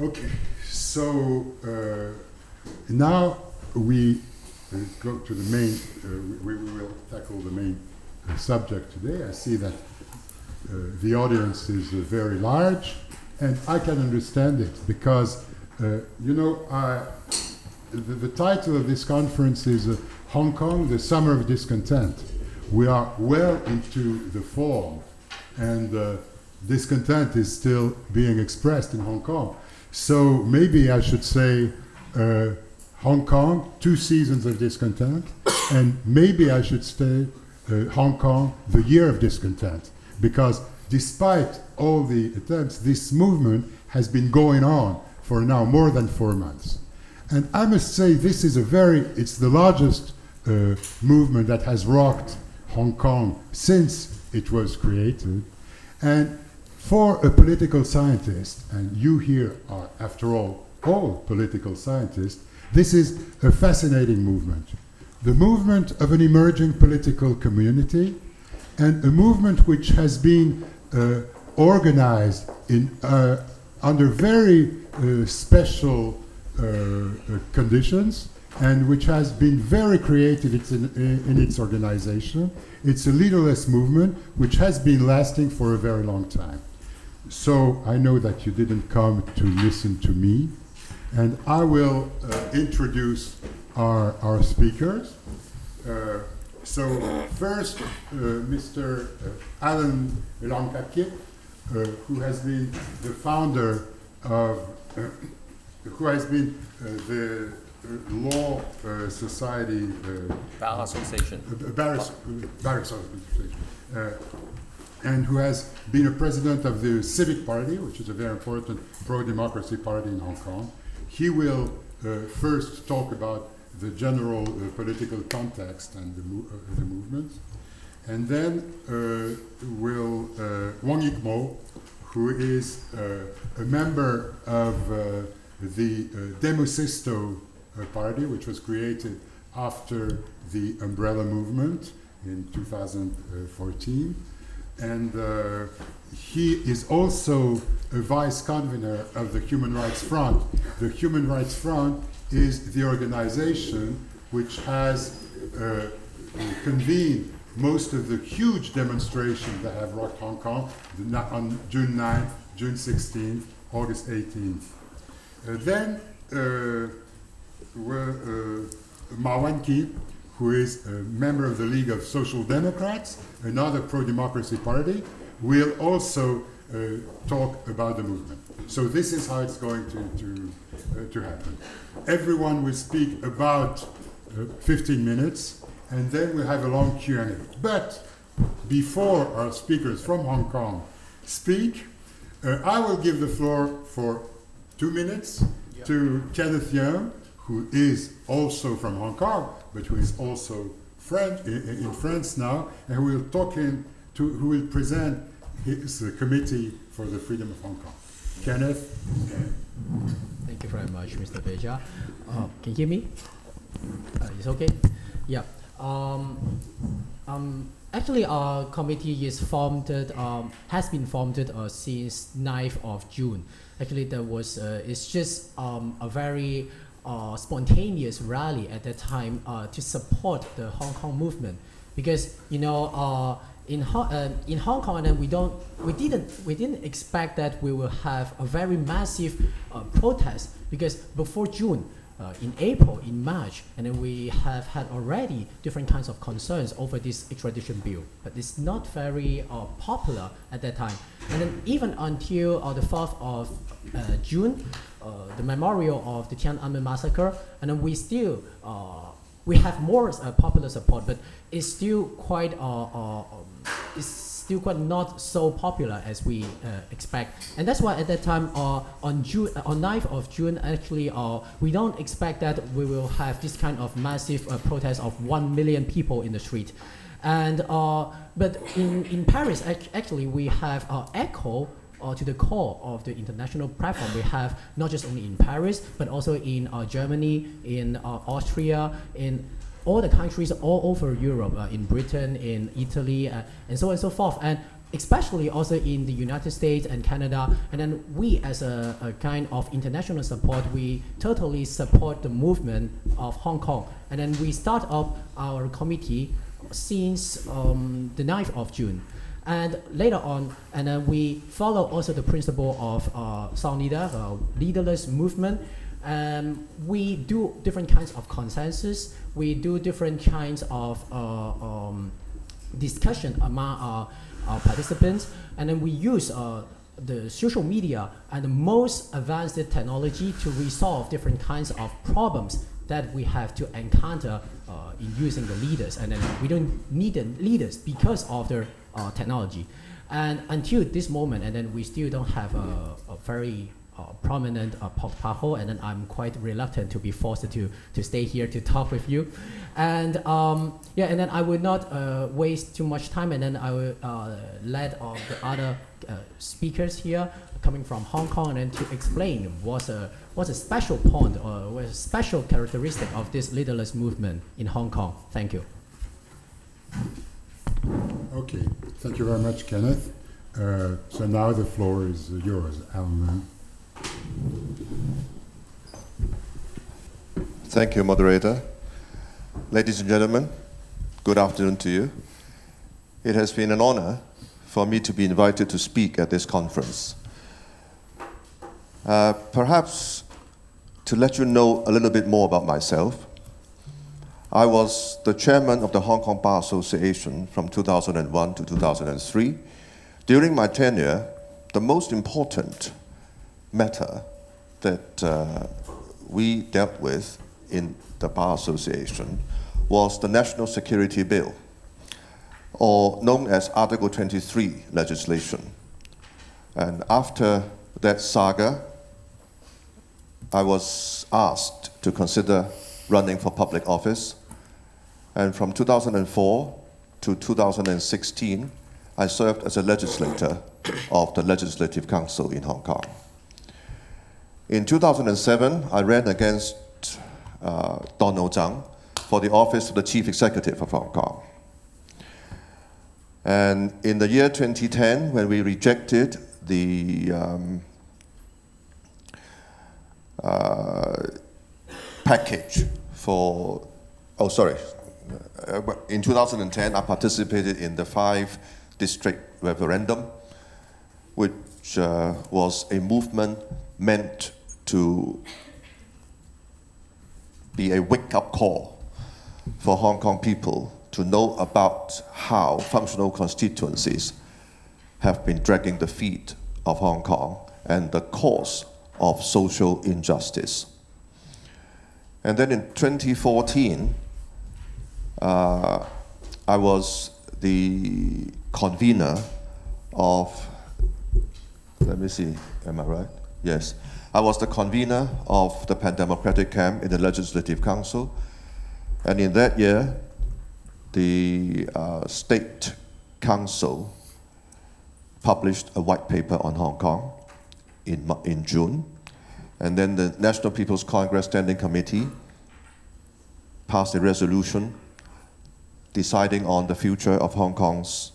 Okay, so uh, now we uh, go to the main, uh, we, we will tackle the main uh, subject today. I see that uh, the audience is very large, and I can understand it because, you know, I, the, the title of this conference is Hong Kong, the Summer of Discontent. We are well into the fall, and discontent is still being expressed in Hong Kong. So maybe I should say uh, Hong Kong, two seasons of discontent, and maybe I should say uh, Hong Kong, the year of discontent, because despite all the attempts, this movement has been going on for now more than four months. And I must say, this is a very, it's the largest uh, movement that has rocked Hong Kong since it was created. And for a political scientist, and you here are, after all, all political scientists, this is a fascinating movement. The movement of an emerging political community and a movement which has been uh, organized in, uh, under very uh, special uh, conditions and which has been very creative in, in its organization. It's a leaderless movement which has been lasting for a very long time. So I know that you didn't come to listen to me, and I will uh, introduce our, our speakers. Uh, so first, uh, Mr. Alan Leong Kah-kit, uh, who has been the founder of, uh, who has been uh, the Law uh, Society uh, Bar Association. uh, Bar, Bar Association, uh, and who has been a president of the Civic Party, which is a very important pro-democracy party in Hong Kong. He will uh, first talk about the general uh, political context and the, mo- uh, the movement, and then uh, will uh, Wong Yik-mo, who is uh, a member of the Demosisto uh, party, which was created after the umbrella movement in 2014. And uh, he is also a vice convener of the Human Rights Front. The Human Rights Front is the organization which has uh, convened most of the huge demonstrations that have rocked Hong Kong on June 9th, June 16th, August 18th. Uh, then uh, were uh, Ma Wan-ki, who is a member of the League of Social Democrats, another pro-democracy party, will also uh, talk about the movement. So this is how it's going to, to, uh, to happen. Everyone will speak about uh, 15 minutes, and then we'll have a long Q&A. But before our speakers from Hong Kong speak, uh, I will give the floor for two minutes to Kenneth Yeung, who is also from Hong Kong, but who is also French, in, France now, and who will talk in to, who will present his uh, committee for the freedom of Hong Kong. Kenneth, Thank you very much, Mr. Béja. Uh, can you hear me? Uh, it's okay? Yeah. Um, um, actually, our committee is formed, um, has been formed uh, since 9th of June. Actually, there was, uh, it's just um, a very uh, spontaneous rally at that time uh, to support the Hong Kong movement. Because, you know, uh, in, Ho- uh, in Hong Kong, and we don't, we didn't, we didn't expect that we will have a very massive uh, protest because before June, uh, in April, in March, and then we have had already different kinds of concerns over this extradition bill, but it's not very uh, popular at that time. And then even until uh, the 4th of uh, June, uh, the memorial of the Tiananmen massacre, and then we still uh, we have more popular support, but it's still quite um, it's still quite not so popular as we uh, expect. And that's why at that time, uh, on June, uh, on 9th of June, actually, uh, we don't expect that we will have this kind of massive uh, protest of one million people in the street. And uh, but in, in Paris, act- actually, we have echo uh, to the core of the international platform. We have not just only in Paris, but also in uh, Germany, in uh, Austria, in all the countries all over Europe, uh, in Britain, in Italy, uh, and so on and so forth. And especially also in the United States and Canada. And then we, as a, a, kind of international support, we totally support the movement of Hong Kong. And then we start up our committee since um, the 9th of June. And later on, and then we follow also the principle of uh, sans leader, uh, leaderless movement. Um, we do different kinds of consensus. We do different kinds of uh, um, discussion among our, our, participants, and then we use uh, the social media and the most advanced technology to resolve different kinds of problems that we have to encounter uh, in using the leaders. And then we don't need the leaders because of their uh, technology. And until this moment, and then we still don't have a, a very prominent uh, Paho, and then I'm quite reluctant to be forced to, to stay here to talk with you. And um, yeah, and then I will not uh, waste too much time, and then I will uh, let uh, the other uh, speakers here coming from Hong Kong and to explain what's a, what's a special point or what's a special characteristic of this leaderless movement in Hong Kong. Thank you. Okay, thank you very much, Kenneth. Uh, so now the floor is yours, Alan. Thank you, moderator. Ladies and gentlemen, good afternoon to you. It has been an honor for me to be invited to speak at this conference. Uh, perhaps to let you know a little bit more about myself, I was the chairman of the Hong Kong Bar Association from 2001 to 2003. During my tenure, the most important matter that uh, we dealt with in the Bar Association was the National Security Bill, or known as Article 23 legislation. And after that saga, I was asked to consider running for public office. And from 2004 to 2016, I served as a legislator of the Legislative Council in Hong Kong. In 2007, I ran against uh, Donald Tsang for the office of the Chief Executive of Hong Kong. And in the year 2010, when we rejected the um, uh, package for, oh, sorry, uh, in 2010, I participated in the five district referendum, which uh, was a movement meant to be a wake up call for Hong Kong people to know about how functional constituencies have been dragging the feet of Hong Kong and the cause of social injustice. And then in 2014, uh, I was the convener of, let me see, am I right? Yes. I was the convener of the Pan Democratic Camp in the Legislative Council. And in that year, the uh, State Council published a white paper on Hong Kong in, in June. And then the National People's Congress Standing Committee passed a resolution deciding on the future of Hong Kong's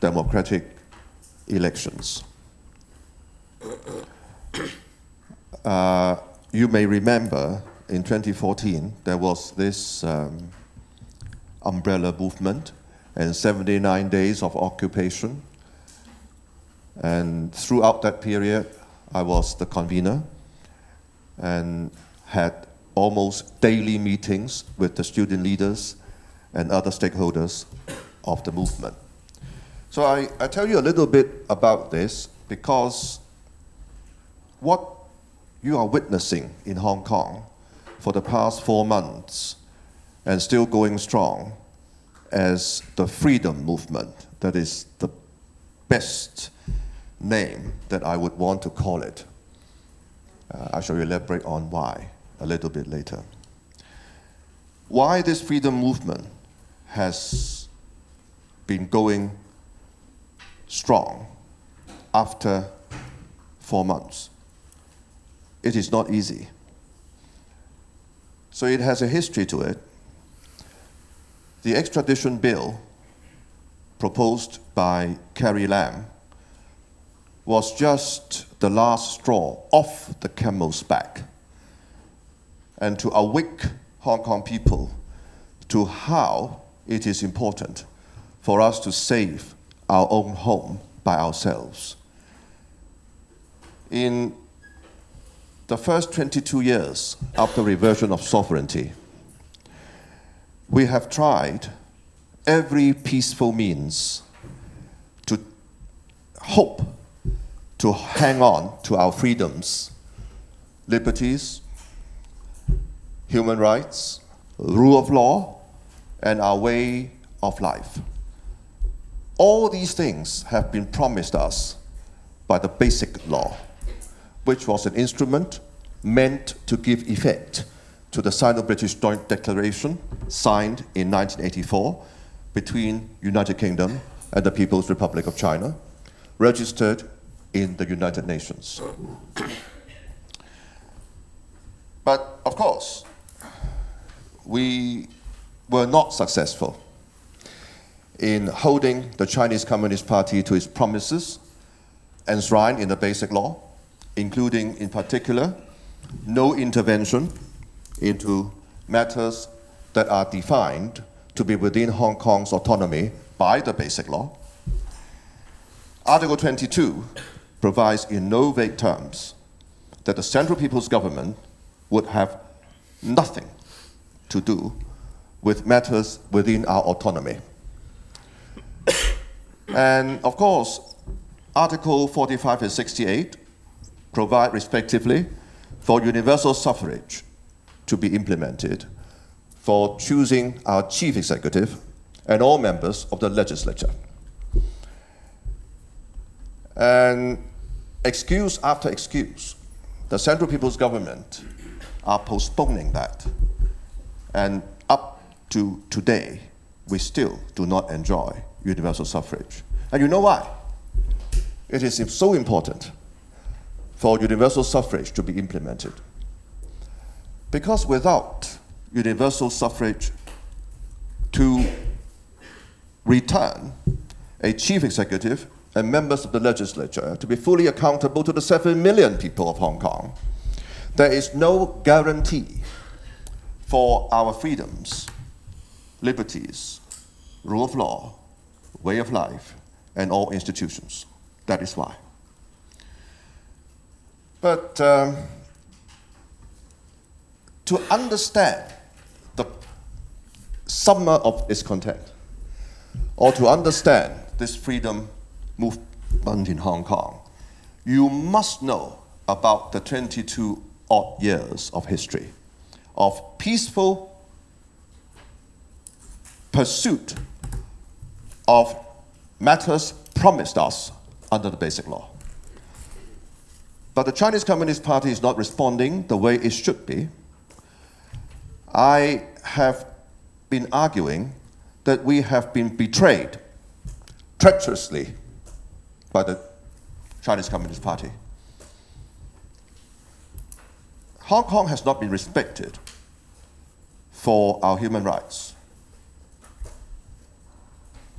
democratic elections. Uh, you may remember in 2014 there was this um, umbrella movement and 79 days of occupation. And throughout that period, I was the convener and had almost daily meetings with the student leaders and other stakeholders of the movement. So I, I tell you a little bit about this because what you are witnessing in Hong Kong for the past four months and still going strong as the freedom movement, that is the best name that I would want to call it. Uh, I shall elaborate on why a little bit later. Why this freedom movement has been going strong after four months. It is not easy. So it has a history to it. The extradition bill proposed by Carrie Lam was just the last straw off the camel's back and to awake Hong Kong people to how it is important for us to save our own home by ourselves. In the first 22 years after reversion of sovereignty, we have tried every peaceful means to hope to hang on to our freedoms, liberties, human rights, rule of law, and our way of life. All these things have been promised us by the Basic Law, which was an instrument meant to give effect to the Sino-British Joint Declaration signed in 1984 between United Kingdom and the People's Republic of China, registered in the United Nations. But of course, we were not successful in holding the Chinese Communist Party to its promises enshrined in the Basic Law, including, in particular, no intervention into matters that are defined to be within Hong Kong's autonomy by the Basic Law. Article 22 provides in no vague terms that the Central People's Government would have nothing to do with matters within our autonomy. and of course, Article 45 and 68 provide respectively for universal suffrage to be implemented for choosing our chief executive and all members of the legislature. And excuse after excuse, the Central People's Government are postponing that. And up to today, we still do not enjoy universal suffrage. And you know why? It is so important for universal suffrage to be implemented. Because without universal suffrage to return a chief executive and members of the legislature to be fully accountable to the 7 million people of Hong Kong. There is no guarantee for our freedoms, liberties, rule of law, way of life, and all institutions. That is why. But um, to understand the summer of discontent, or to understand this freedom movement in Hong Kong, you must know about the 22 odd years of history of peaceful pursuit of matters promised us under the Basic Law. But the Chinese Communist Party is not responding the way it should be. I have been arguing that we have been betrayed treacherously by the Chinese Communist Party. Hong Kong has not been respected for our human rights.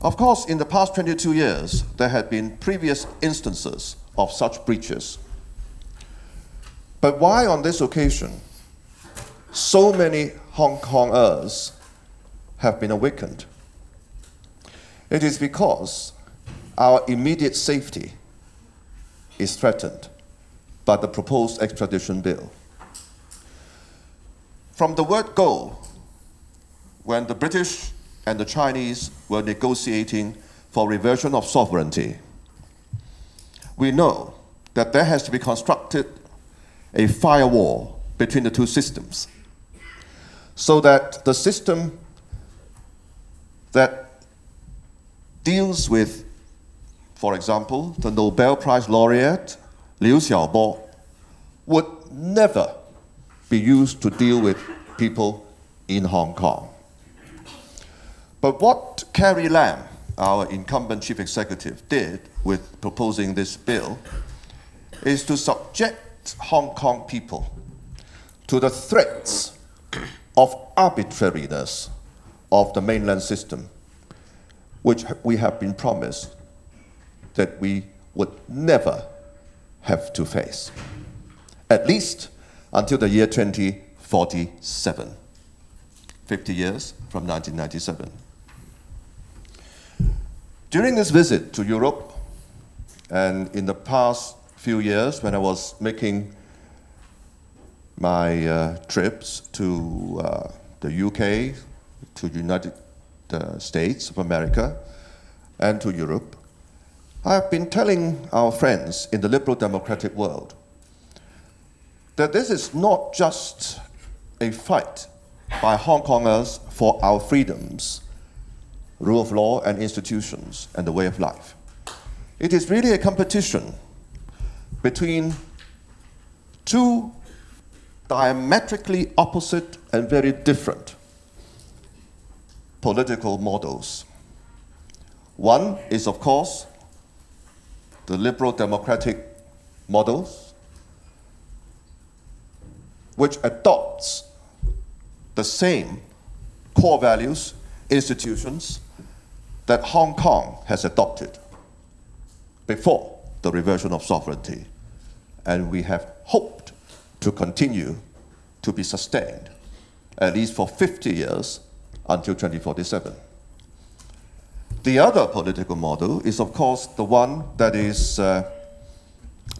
Of course, in the past 22 years, there had been previous instances of such breaches. But why on this occasion so many Hong Kongers have been awakened? It is because our immediate safety is threatened by the proposed extradition bill. From the word go, when the British and the Chinese were negotiating for reversion of sovereignty, we know that there has to be constructed a firewall between the two systems so that the system that deals with for example, the Nobel Prize laureate Liu Xiaobo would never be used to deal with people in Hong Kong. But what Carrie Lam, our incumbent chief executive, did with proposing this bill is to subject Hong Kong people to the threats of arbitrariness of the mainland system which we have been promised that we would never have to face, at least until the year 2047, 50 years from 1997. During this visit to Europe, and in the past few years, when I was making my uh, trips to uh, the UK, to the United uh, States of America, and to Europe, I have been telling our friends in the liberal democratic world that this is not just a fight by Hong Kongers for our freedoms, rule of law and institutions, and the way of life. It is really a competition between two diametrically opposite and very different political models. One is, of course, the liberal democratic models, which adopts the same core values, institutions that Hong Kong has adopted before the reversion of sovereignty. And we have hoped to continue to be sustained, at least for 50 years until 2047. The other political model is, of course, the one that is uh,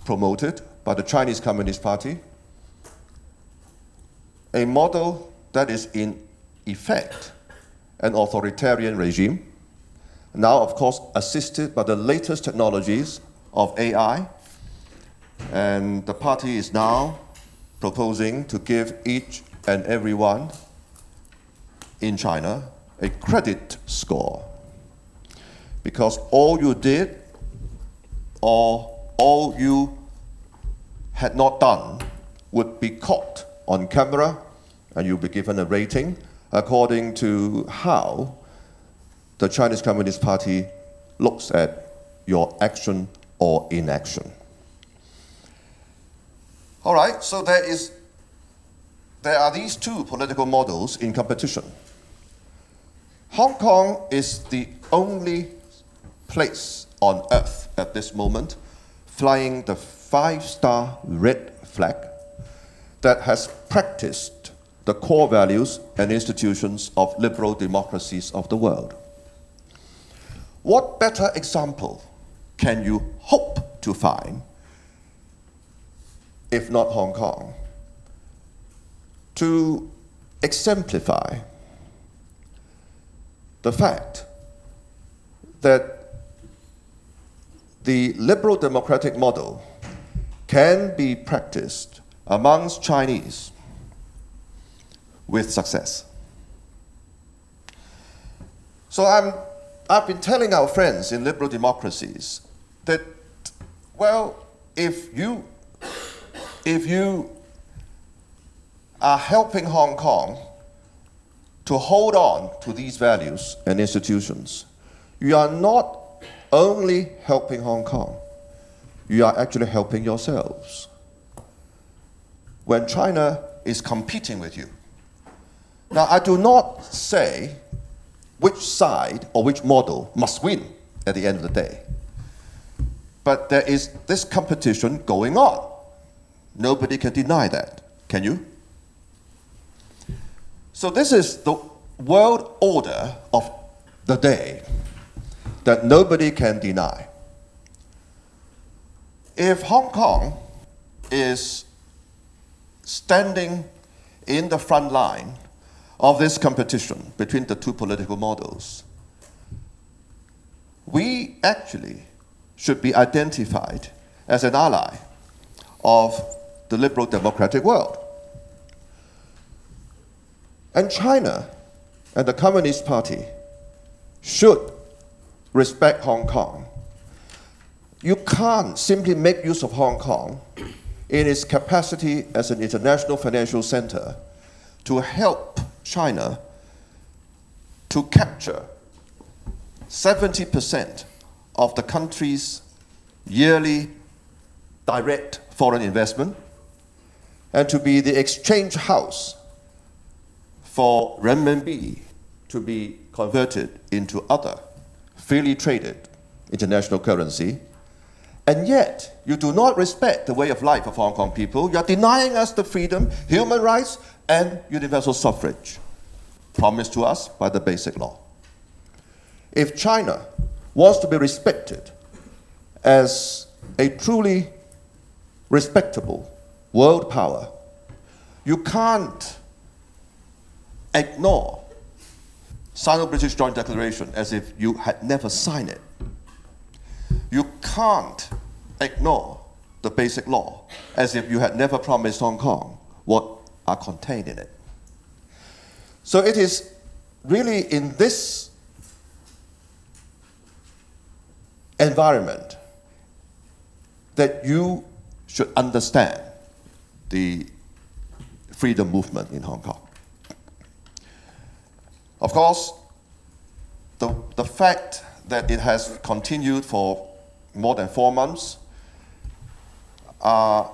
promoted by the Chinese Communist Party, a model that is in effect an authoritarian regime, now, of course, assisted by the latest technologies of AI. And the party is now proposing to give each and everyone in China a credit score because all you did or all you had not done would be caught on camera and you'll be given a rating according to how the Chinese Communist Party looks at your action or inaction. All right, so there is there are these two political models in competition. Hong Kong is the only place on earth at this moment flying the five star red flag that has practiced the core values and institutions of liberal democracies of the world. What better example can you hope to find, if not Hong Kong, to exemplify the fact that the liberal democratic model can be practiced amongst Chinese with success. So I'm, I've been telling our friends in liberal democracies that, well, if you, if you are helping Hong Kong to hold on to these values and institutions, you are not only helping Hong Kong, you are actually helping yourselves. When China is competing with you. Now, I do not say which side or which model must win at the end of the day. But there is this competition going on. Nobody can deny that. Can you? So, this is the world order of the day that nobody can deny. If Hong Kong is standing in the front line of this competition between the two political models, we actually should be identified as an ally of the liberal democratic world. And China and the Communist Party should respect Hong Kong. You can't simply make use of Hong Kong in its capacity as an international financial center to help China to capture 70% of the country's yearly direct foreign investment and to be the exchange house for renminbi to be converted into other freely traded international currency, and yet you do not respect the way of life of Hong Kong people. You are denying us the freedom, human rights, and universal suffrage promised to us by the Basic Law. If China wants to be respected as a truly respectable world power, you can't ignore Sino-British Joint Declaration as if you had never signed it. You can't ignore the basic law as if you had never promised Hong Kong what are contained in it. So it is really in this environment that you should understand the freedom movement in Hong Kong. Of course, the, the fact that it has continued for more than four months are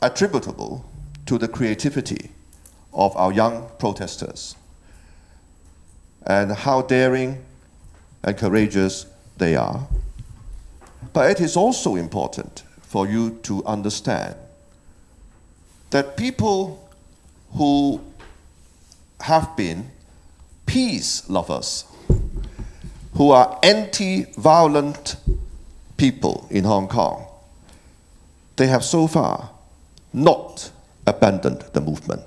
attributable to the creativity of our young protesters and how daring and courageous they are. But it is also important for you to understand that people who have been peace lovers, who are anti violent people in Hong Kong, they have so far not abandoned the movement,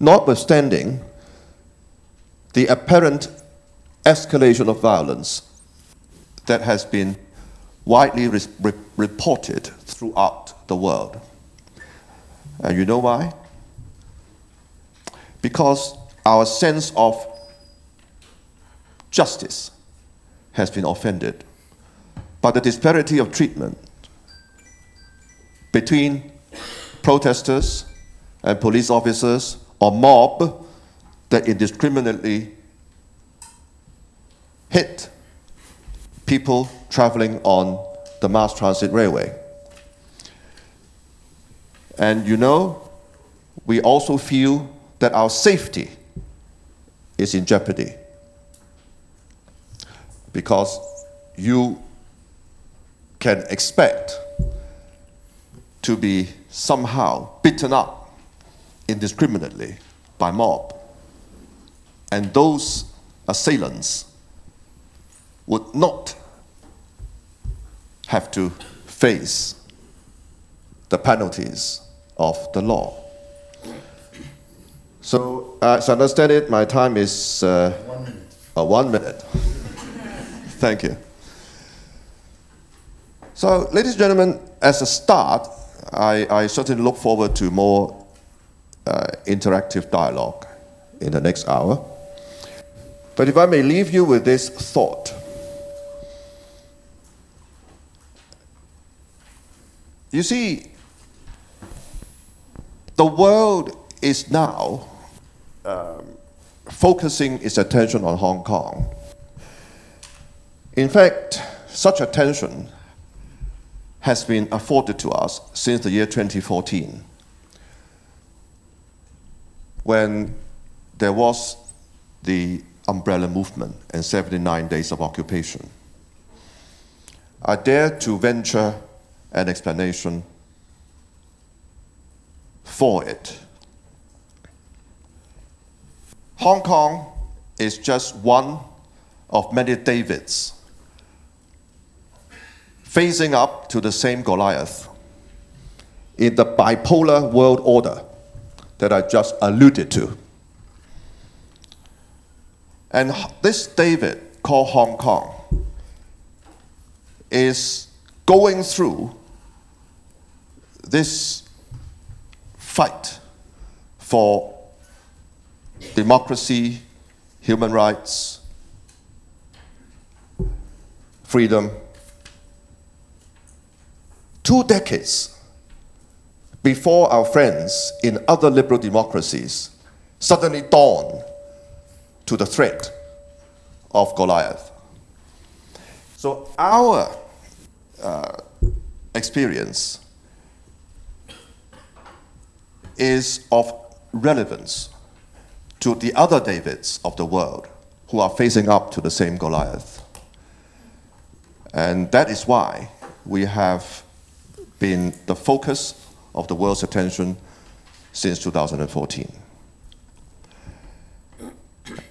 notwithstanding the apparent escalation of violence that has been widely re- re- reported throughout the world. And you know why? Because our sense of justice has been offended by the disparity of treatment between protesters and police officers or mob that indiscriminately hit people traveling on the mass transit railway. And you know, we also feel that our safety is in jeopardy. Because you can expect to be somehow beaten up indiscriminately by mob. And those assailants would not have to face the penalties of the law. So, uh, as I understand it, my time is uh, One minute. uh, one minute. Thank you. So, ladies and gentlemen, as a start, I, I certainly look forward to more uh, interactive dialogue in the next hour. But if I may leave you with this thought you see, the world is now um, focusing its attention on Hong Kong. In fact, such attention has been afforded to us since the year 2014, when there was the umbrella movement and 79 days of occupation. I dare to venture an explanation for it. Hong Kong is just one of many Davids facing up to the same Goliath in the bipolar world order that I just alluded to. And this David called Hong Kong is going through this fight for democracy, human rights, freedom. Two decades before our friends in other liberal democracies suddenly dawned to the threat of Goliath. So, our uh, experience is of relevance to the other Davids of the world who are facing up to the same Goliath. And that is why we have been the focus of the world's attention since 2014.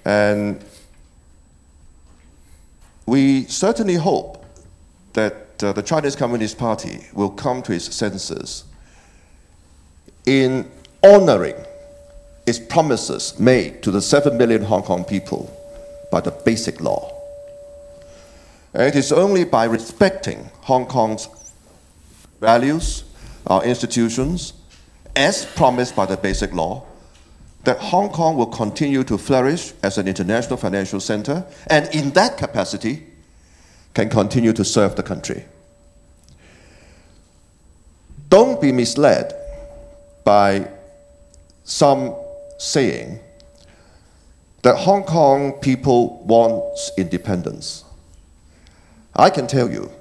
And we certainly hope that uh, the Chinese Communist Party will come to its senses in honoring its promises made to the 7 million Hong Kong people by the Basic Law. It is only by respecting Hong Kong's values, our institutions, as promised by the Basic Law, that Hong Kong will continue to flourish as an international financial center, and in that capacity, can continue to serve the country. Don't be misled by some saying that Hong Kong people want independence. I can tell you,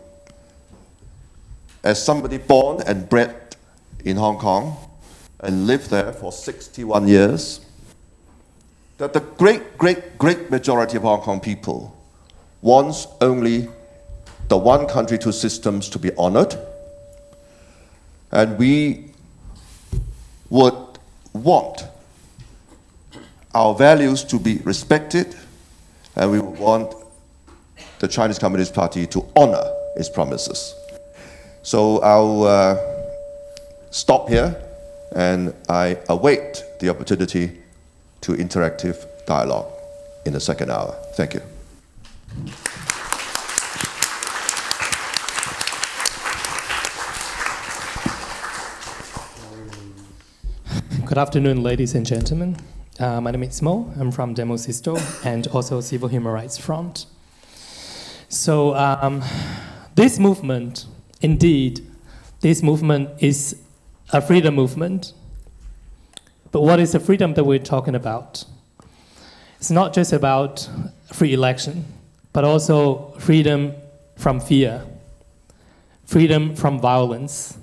as somebody born and bred in Hong Kong and lived there for 61 years, that the great, great, great majority of Hong Kong people wants only the one country, two systems to be honored. And we would want our values to be respected, and we would want the Chinese Communist Party to honor its promises. So I'll uh, stop here, and I await the opportunity to interactive dialogue in the second hour. Thank you. Good afternoon, ladies and gentlemen. Uh, my name is Mo. I'm from Demosisto and also Civil Human Rights Front. So, um, this movement, indeed, this movement is a freedom movement. But what is the freedom that we're talking about? It's not just about free election, but also freedom from fear, freedom from violence.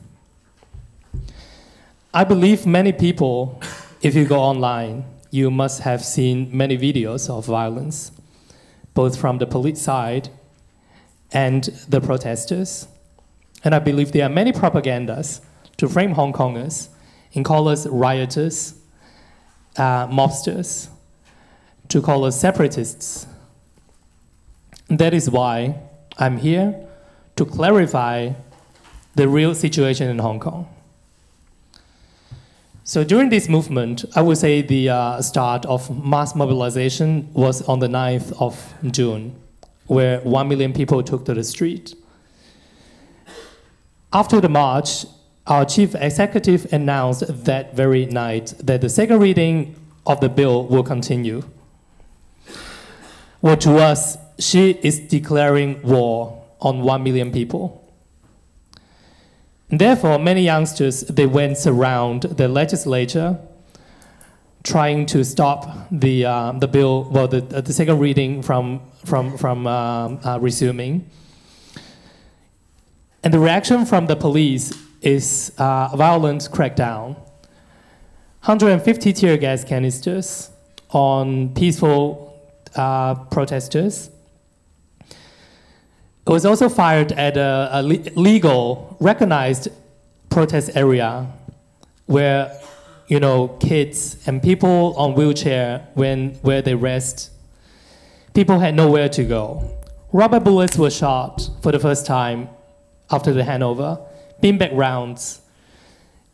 I believe many people, if you go online, you must have seen many videos of violence, both from the police side and the protesters. And I believe there are many propagandas to frame Hong Kongers and call us rioters, uh, mobsters, to call us separatists. That is why I'm here to clarify the real situation in Hong Kong. So during this movement, I would say the uh, start of mass mobilization was on the 9th of June, where 1 million people took to the street. After the march, our chief executive announced that very night that the second reading of the bill will continue. Well, to us, she is declaring war on 1 million people. Therefore, many youngsters they went around the legislature trying to stop the, uh, the bill, well, the, the second reading from, from, from uh, uh, resuming. And the reaction from the police is uh, violent crackdown. 150 tear gas canisters on peaceful uh, protesters it was also fired at a, a legal, recognized protest area where, you know, kids and people on wheelchair when where they rest. People had nowhere to go. Rubber bullets were shot for the first time after the handover. Beanbag rounds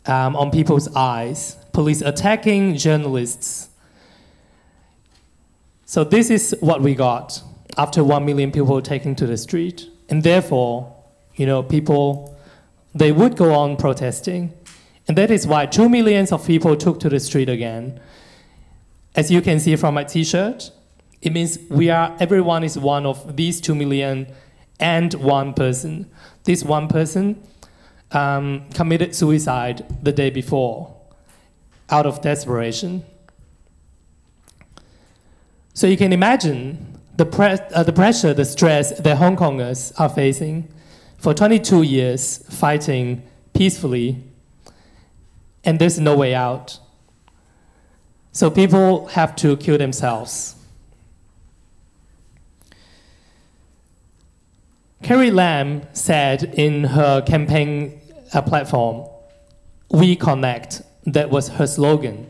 um, on people's eyes. Police attacking journalists. So this is what we got after 1 million people taking to the street. And therefore, you know, people, they would go on protesting. And that is why 2 millions of people took to the street again. As you can see from my t-shirt, it means we are, everyone is one of these 2 million and one person. This one person um, committed suicide the day before out of desperation. So you can imagine the, pre- uh, the pressure, the stress that Hong Kongers are facing for 22 years fighting peacefully, and there's no way out. So people have to kill themselves. Carrie Lam said in her campaign uh, platform, We connect. That was her slogan.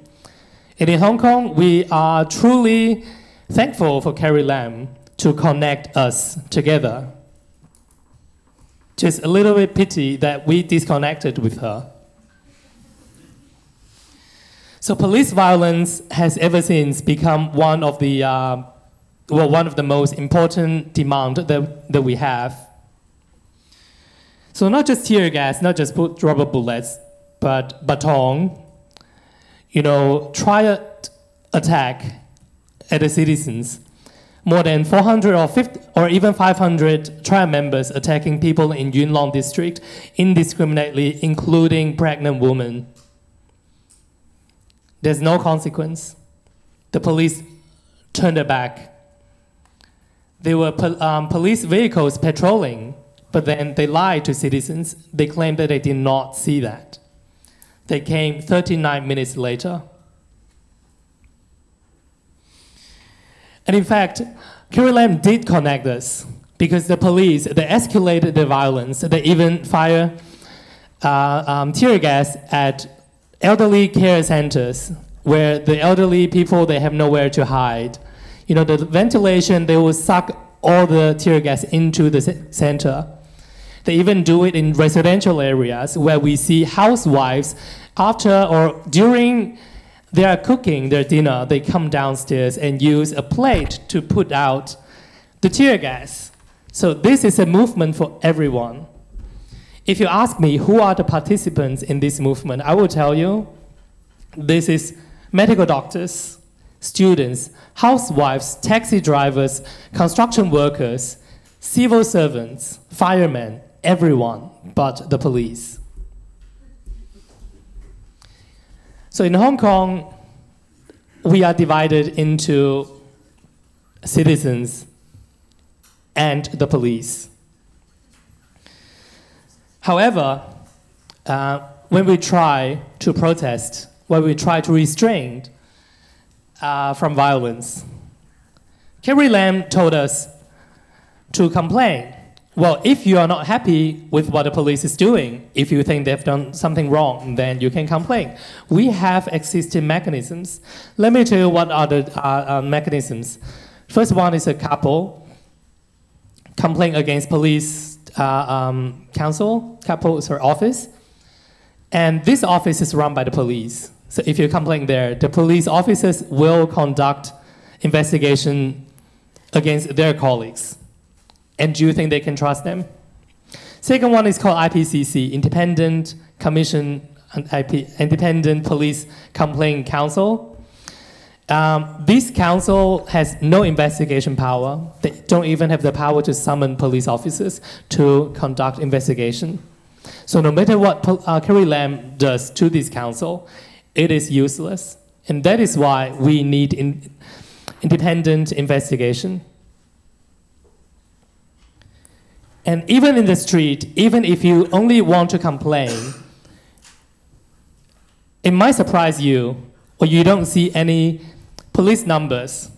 And in Hong Kong, we are truly thankful for Carrie Lam to connect us together. Just a little bit pity that we disconnected with her. So police violence has ever since become one of the uh, well, one of the most important demand that, that we have. So not just tear gas, not just put rubber bullets, but baton, you know, triad attack at the citizens. More than 400 or 50 or even 500 triad members attacking people in Yuen Long district indiscriminately, including pregnant women. There's no consequence. The police turned their back. There were um, police vehicles patrolling, but then they lied to citizens. They claimed that they did not see that. They came 39 minutes later. And in fact, Carrie Lam did connect us because the police, they escalated the violence. They even fire uh, um, tear gas at elderly care centers where the elderly people, they have nowhere to hide. You know, the ventilation, they will suck all the tear gas into the center. They even do it in residential areas where we see housewives after or during they are cooking their dinner, they come downstairs and use a plate to put out the tear gas. So this is a movement for everyone. If you ask me who are the participants in this movement, I will tell you this is medical doctors, students, housewives, taxi drivers, construction workers, civil servants, firemen, everyone but the police. So in Hong Kong, we are divided into citizens and the police. However, uh, when we try to protest, when we try to restrain uh, from violence, Carrie Lam told us to complain. Well, if you are not happy with what the police is doing, if you think they've done something wrong, then you can complain. We have existing mechanisms. Let me tell you what are the uh, uh, mechanisms. First one is a CAPO complain against police uh, um, council, CAPO sorry, office, and this office is run by the police. So if you complain there, the police officers will conduct investigation against their colleagues. And do you think they can trust them? Second one is called IPCC, Independent Commission, IP, Independent Police Complaint Council. Um, this council has no investigation power. They don't even have the power to summon police officers to conduct investigation. So no matter what uh, Carrie Lam does to this council, it is useless. And that is why we need in- independent investigation. And even in the street, even if you only want to complain, it might surprise you, or you don't see any police numbers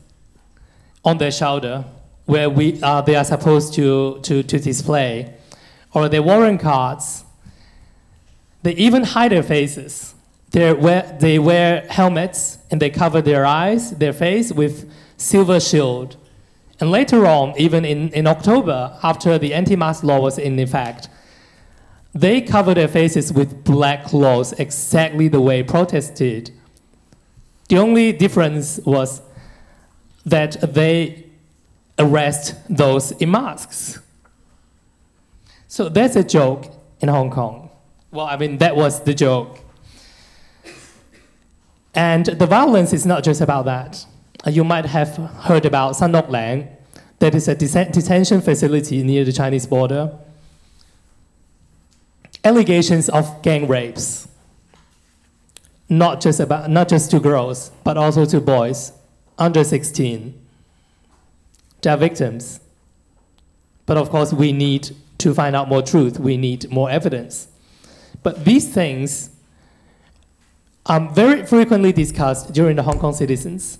on their shoulder where we, uh, they are supposed to, to, to display, or their warrant cards. They even hide their faces. They wear, they wear helmets and they cover their eyes, their face with silver shield. And later on, even in, in October, after the anti mask law was in effect, they covered their faces with black cloths exactly the way protests did. The only difference was that they arrest those in masks. So that's a joke in Hong Kong. Well, I mean, that was the joke. And the violence is not just about that. Uh, You might have heard about San Uk Ling, that is a detention facility near the Chinese border. Allegations of gang rapes, not just, about, not just to girls, but also to boys under 16. They are victims. But of course, we need to find out more truth, we need more evidence. But these things are very frequently discussed during the Hong Kong citizens.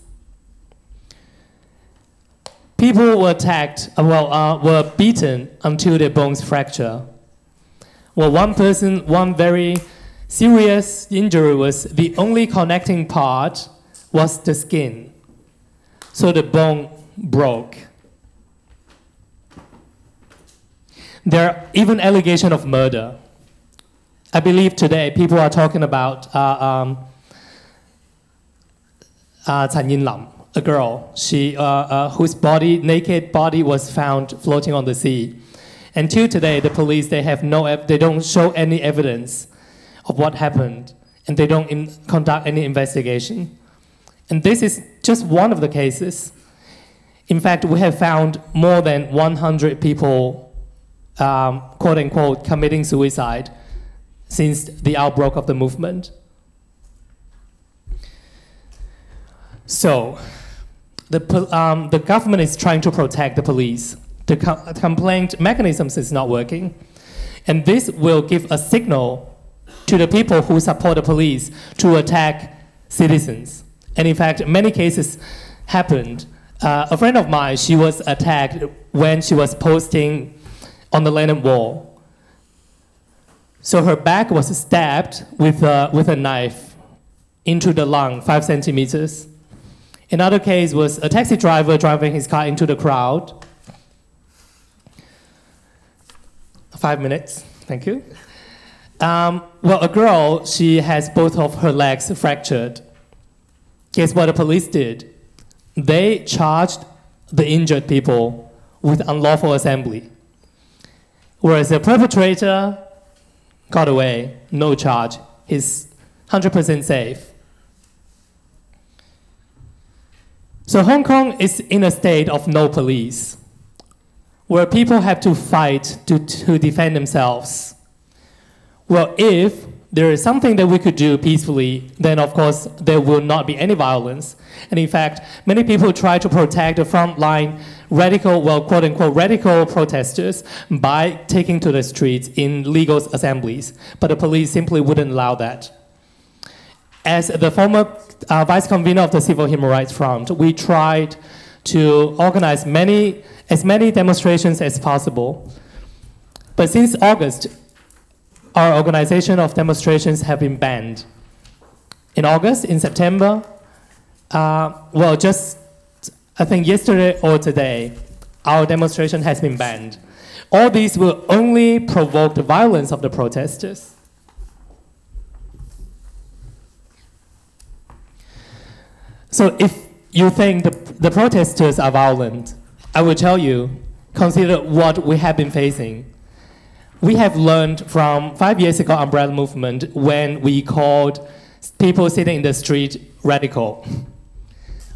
People were attacked, uh, well, uh, were beaten until their bones fracture. Well, one person, one very serious injury was the only connecting part was the skin. So the bone broke. There are even allegation of murder. I believe today people are talking about uh, um, uh, Lam, a girl, she, uh, uh, whose body, naked body was found floating on the sea. Until today, the police, they have no, they don't show any evidence of what happened, and they don't in- conduct any investigation. And this is just one of the cases. In fact, we have found more than 100 people, um, quote unquote, committing suicide since the outbreak of the movement. So, the, um, the government is trying to protect the police. The co- complaint mechanisms is not working. And this will give a signal to the people who support the police to attack citizens. And in fact, many cases happened. Uh, a friend of mine, she was attacked when she was posting on the Lennon Wall. So her back was stabbed with a, with a knife into the lung, five centimeters. Another case was a taxi driver driving his car into the crowd. Five minutes, thank you. Um, well, a girl, she has both of her legs fractured. Guess what the police did? They charged the injured people with unlawful assembly. Whereas the perpetrator got away, no charge. He's 100% safe. So Hong Kong is in a state of no police, where people have to fight to, to defend themselves. Well, if there is something that we could do peacefully, then of course there will not be any violence. And in fact, many people try to protect the frontline radical, well, quote unquote, radical protesters by taking to the streets in legal assemblies. But the police simply wouldn't allow that. As the former uh, vice convener of the Civil Human Rights Front, we tried to organize many, as many demonstrations as possible. But since August, our organization of demonstrations have been banned. In August, in September, uh, well, just I think yesterday or today, our demonstration has been banned. All these will only provoke the violence of the protesters. So if you think the, the protesters are violent, I will tell you, consider what we have been facing. We have learned from five years ago umbrella movement when we called people sitting in the street radical.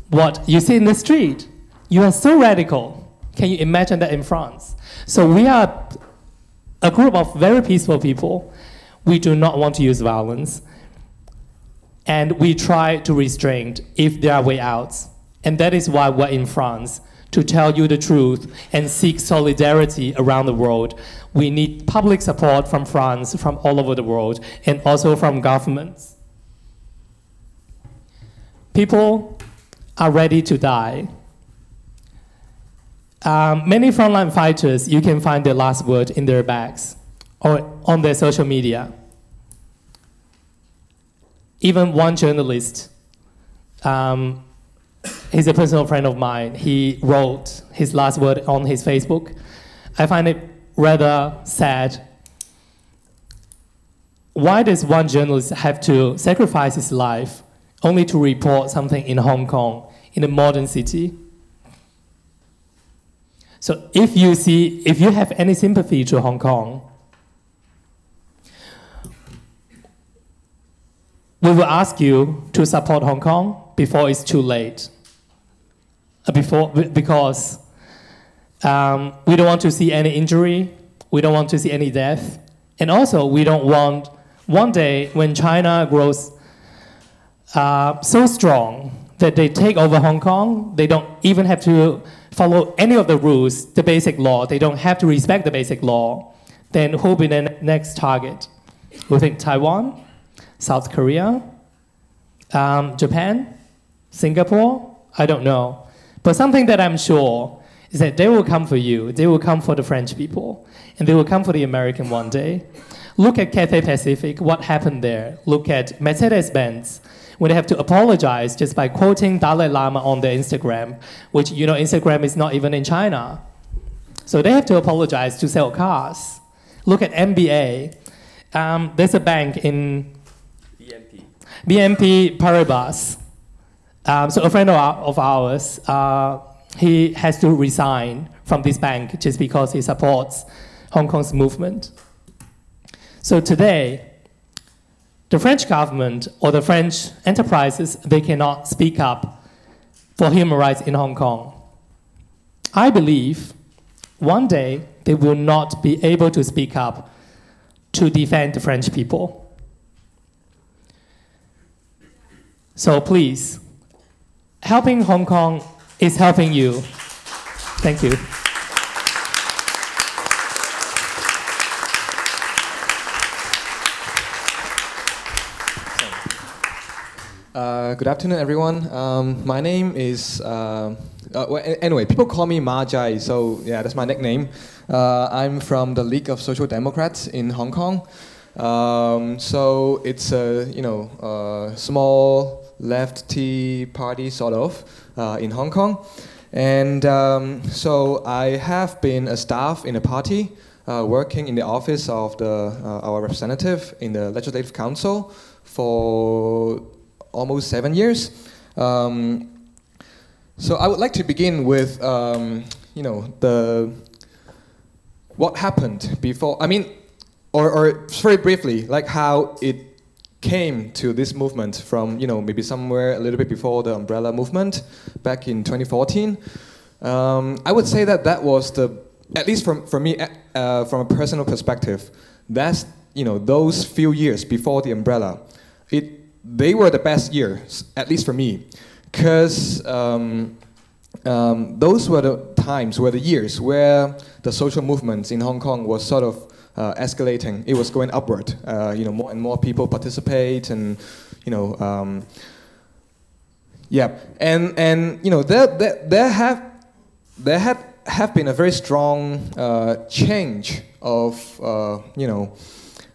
What you see in the street, you are so radical. Can you imagine that in France? So we are a group of very peaceful people. We do not want to use violence. And we try to restrain if there are way outs. And that is why we're in France, to tell you the truth and seek solidarity around the world. We need public support from France, from all over the world, and also from governments. People are ready to die. Um, many frontline fighters, you can find their last word in their bags or on their social media. Even one journalist, um, he's a personal friend of mine, he wrote his last word on his Facebook. I find it rather sad. Why does one journalist have to sacrifice his life only to report something in Hong Kong, in a modern city? So if you see, if you have any sympathy to Hong Kong, we will ask you to support Hong Kong before it's too late. Uh, Before, because um, we don't want to see any injury, we don't want to see any death, and also we don't want one day when China grows uh, so strong that they take over Hong Kong, they don't even have to follow any of the rules, the basic law. They don't have to respect the basic law. Then who will be the ne- next target? We think Taiwan, South Korea, um, Japan, Singapore. I don't know, but something that I'm sure is that they will come for you, they will come for the French people, and they will come for the American one day. Look at Cathay Pacific, what happened there. Look at Mercedes Benz, when they have to apologize just by quoting Dalai Lama on their Instagram, which, you know, Instagram is not even in China. So they have to apologize to sell cars. Look at NBA. Um, there's a bank in BNP, Paribas. Um, so a friend of, of ours, uh, he has to resign from this bank just because he supports Hong Kong's movement. So today, the French government or the French enterprises, they cannot speak up for human rights in Hong Kong. I believe one day they will not be able to speak up to defend the French people. So please, helping Hong Kong is helping you. Thank you. Uh, good afternoon, everyone. Um, my name is. Uh, uh, well, anyway, people call me Ma Jai, so yeah, that's my nickname. Uh, I'm from the League of Social Democrats in Hong Kong. Um, so it's a you know a small tea party sort of uh, in Hong Kong, and um, so I have been a staff in a party. Uh, working in the office of the, uh, our representative in the Legislative Council for almost seven years. Um, so I would like to begin with, um, you know, the what happened before. I mean, or, or very briefly, like how it came to this movement from, you know, maybe somewhere a little bit before the umbrella movement back in 2014. Um, I would say that that was the, at least from, for me, uh, from a personal perspective, that's, you know, those few years before the umbrella, it they were the best years, at least for me, because um, um, those were the times, were the years where the social movements in Hong Kong was sort of uh, escalating. It was going upward. Uh, you know, more and more people participate, and you know, um, yeah, and and you know, there there, there have there had have been a very strong uh, change of uh, you know,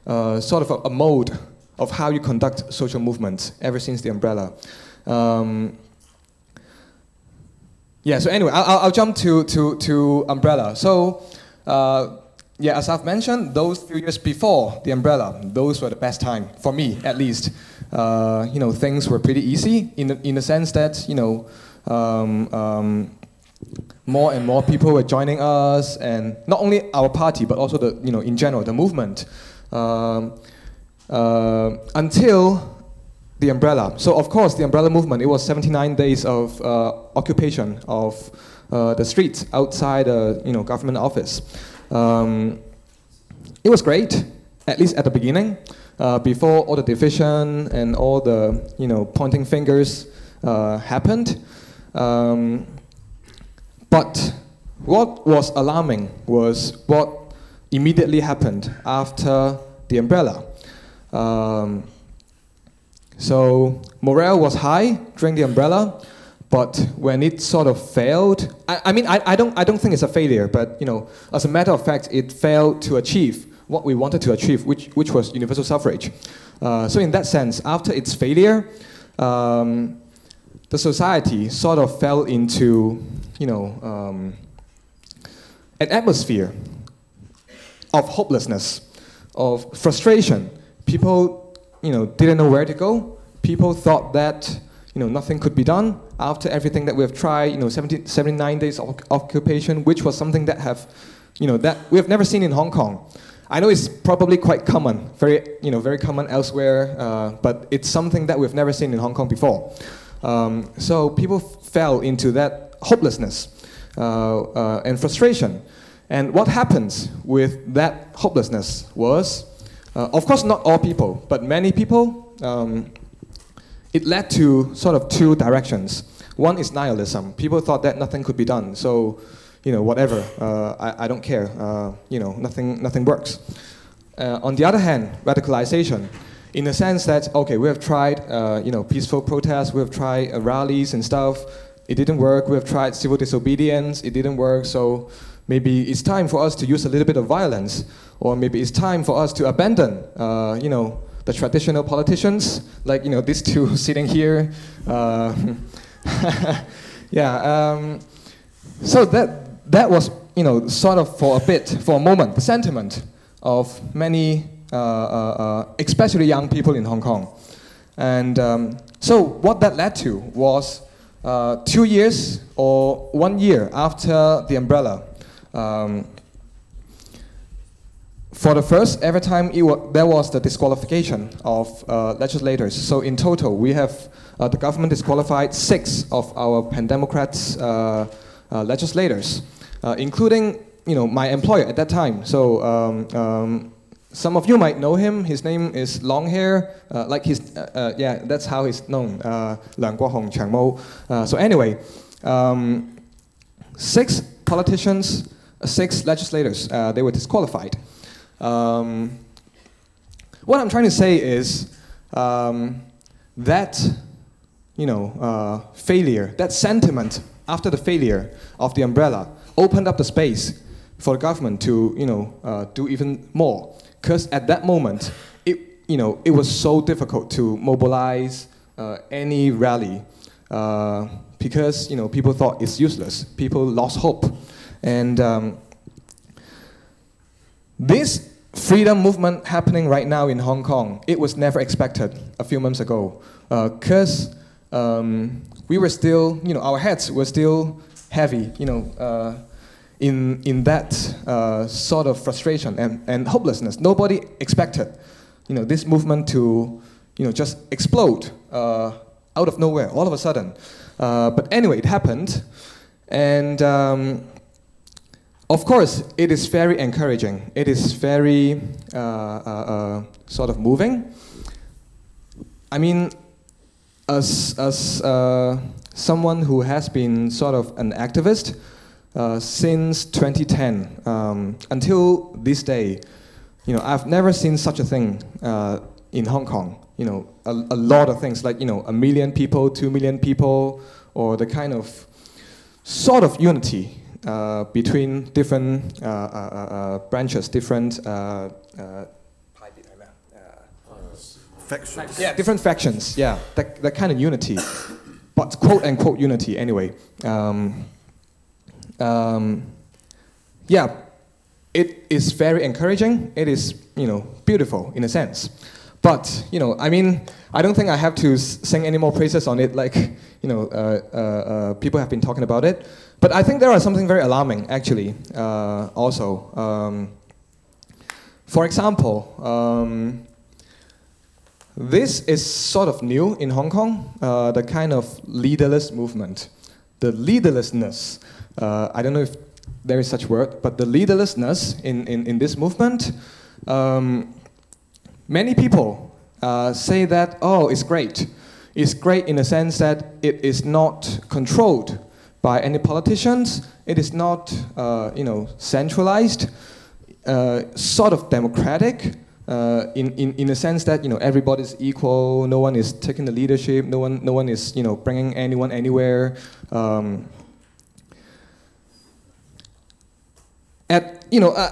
uh, sort of a, a mode of how you conduct social movements ever since the umbrella. Um, yeah, so anyway, I'll, I'll jump to, to, to umbrella. So, uh, yeah, as I've mentioned, those few years before the umbrella, those were the best time, for me at least. Uh, you know, things were pretty easy in the, in the sense that, you know, um, um, more and more people were joining us, and not only our party, but also the, you know, in general, the movement. Um, uh, until the umbrella. So of course, the umbrella movement. It was 79 days of uh, occupation of uh, the streets outside the you know government office. Um, it was great, at least at the beginning, uh, before all the division and all the you know pointing fingers uh, happened. Um, but what was alarming was what immediately happened after the umbrella. Um, so morale was high during the umbrella, but when it sort of failed, I, I mean, I, I, don't, I don't think it's a failure, but you know, as a matter of fact, it failed to achieve what we wanted to achieve, which, which was universal suffrage. Uh, so in that sense, after its failure, um, the society sort of fell into, you know, um, an atmosphere of hopelessness, of frustration, people, you know, didn't know where to go. People thought that, you know, nothing could be done after everything that we have tried. You know, 70, 79 days of occupation, which was something that have, you know, that we have never seen in Hong Kong. I know it's probably quite common, very, you know, very common elsewhere, uh, but it's something that we've never seen in Hong Kong before. Um, so people fell into that hopelessness uh, uh, and frustration. And what happens with that hopelessness was uh, of course, not all people, but many people. Um, it led to sort of two directions. One is nihilism. People thought that nothing could be done, so you know whatever. Uh, I, I don't care. Uh, you know nothing nothing works. Uh, on the other hand, radicalization, in the sense that okay, we have tried uh, you know peaceful protests, we have tried uh, rallies and stuff. it didn't work. We have tried civil disobedience, it didn't work. So maybe it's time for us to use a little bit of violence, or maybe it's time for us to abandon, uh, you know, the traditional politicians, like you know these two sitting here. Uh, yeah. Um, so that that was you know sort of for a bit, for a moment, the sentiment of many, uh, uh, uh especially young people in Hong Kong. And um, so what that led to was uh, two years or one year after the umbrella. Um, for the first ever time, wa- there was the disqualification of uh, legislators. So in total, we have uh, the government disqualified six of our pan Democrats uh, uh, legislators, uh, including you know my employer at that time. So um, um, some of you might know him. His name is Long Hair, uh, like his, yeah, that's how he's known, uh, Leung Kwok-hung Chang Mo. So anyway, um, six politicians, six legislators, they were disqualified. Um, what I'm trying to say is um, that, you know, failure, that sentiment after the failure of the umbrella opened up the space for the government to, you know, do even more because at that moment, it, you know, it was so difficult to mobilize uh, any rally uh, because you know, people thought it's useless. People lost hope. And um, this freedom movement happening right now in Hong Kong, it was never expected a few months ago because uh, um, we were still, you know, our heads were still heavy, you know, uh, in, in that uh, sort of frustration and, and hopelessness. Nobody expected you know, this movement to you know, just explode uh, out of nowhere, all of a sudden. Uh, but anyway, it happened. And um, of course, it is very encouraging. It is very uh, uh, uh, sort of moving. I mean, as, as someone who has been sort of an activist, uh, since 2010 um, until this day, you know, I've never seen such a thing uh, in Hong Kong. You know, a, a, lot of things like you know, a million people, two million people, or the kind of sort of unity uh, between different uh, uh, branches, different. Factions. Yeah, different factions. Yeah, that, that kind of unity, but quote unquote unity anyway. Um, um, yeah, it is very encouraging. It is, you know, beautiful in a sense. But, you know, I mean, I don't think I have to sing any more praises on it. Like, you know, uh, uh, uh, people have been talking about it. But I think there are something very alarming, actually, uh, also. Um, for example, um, this is sort of new in Hong Kong, uh, the kind of leaderless movement, the leaderlessness uh, I don't know if there is such word, but the leaderlessness in, in, in this movement, um, many people uh, say that, oh, it's great. It's great in the sense that it is not controlled by any politicians. It is not, uh, you know, centralized, uh, sort of democratic. Uh, in, in, in a sense that you know everybody's equal, no one is taking the leadership, no one, no one is you know bringing anyone anywhere. Um, at you know uh,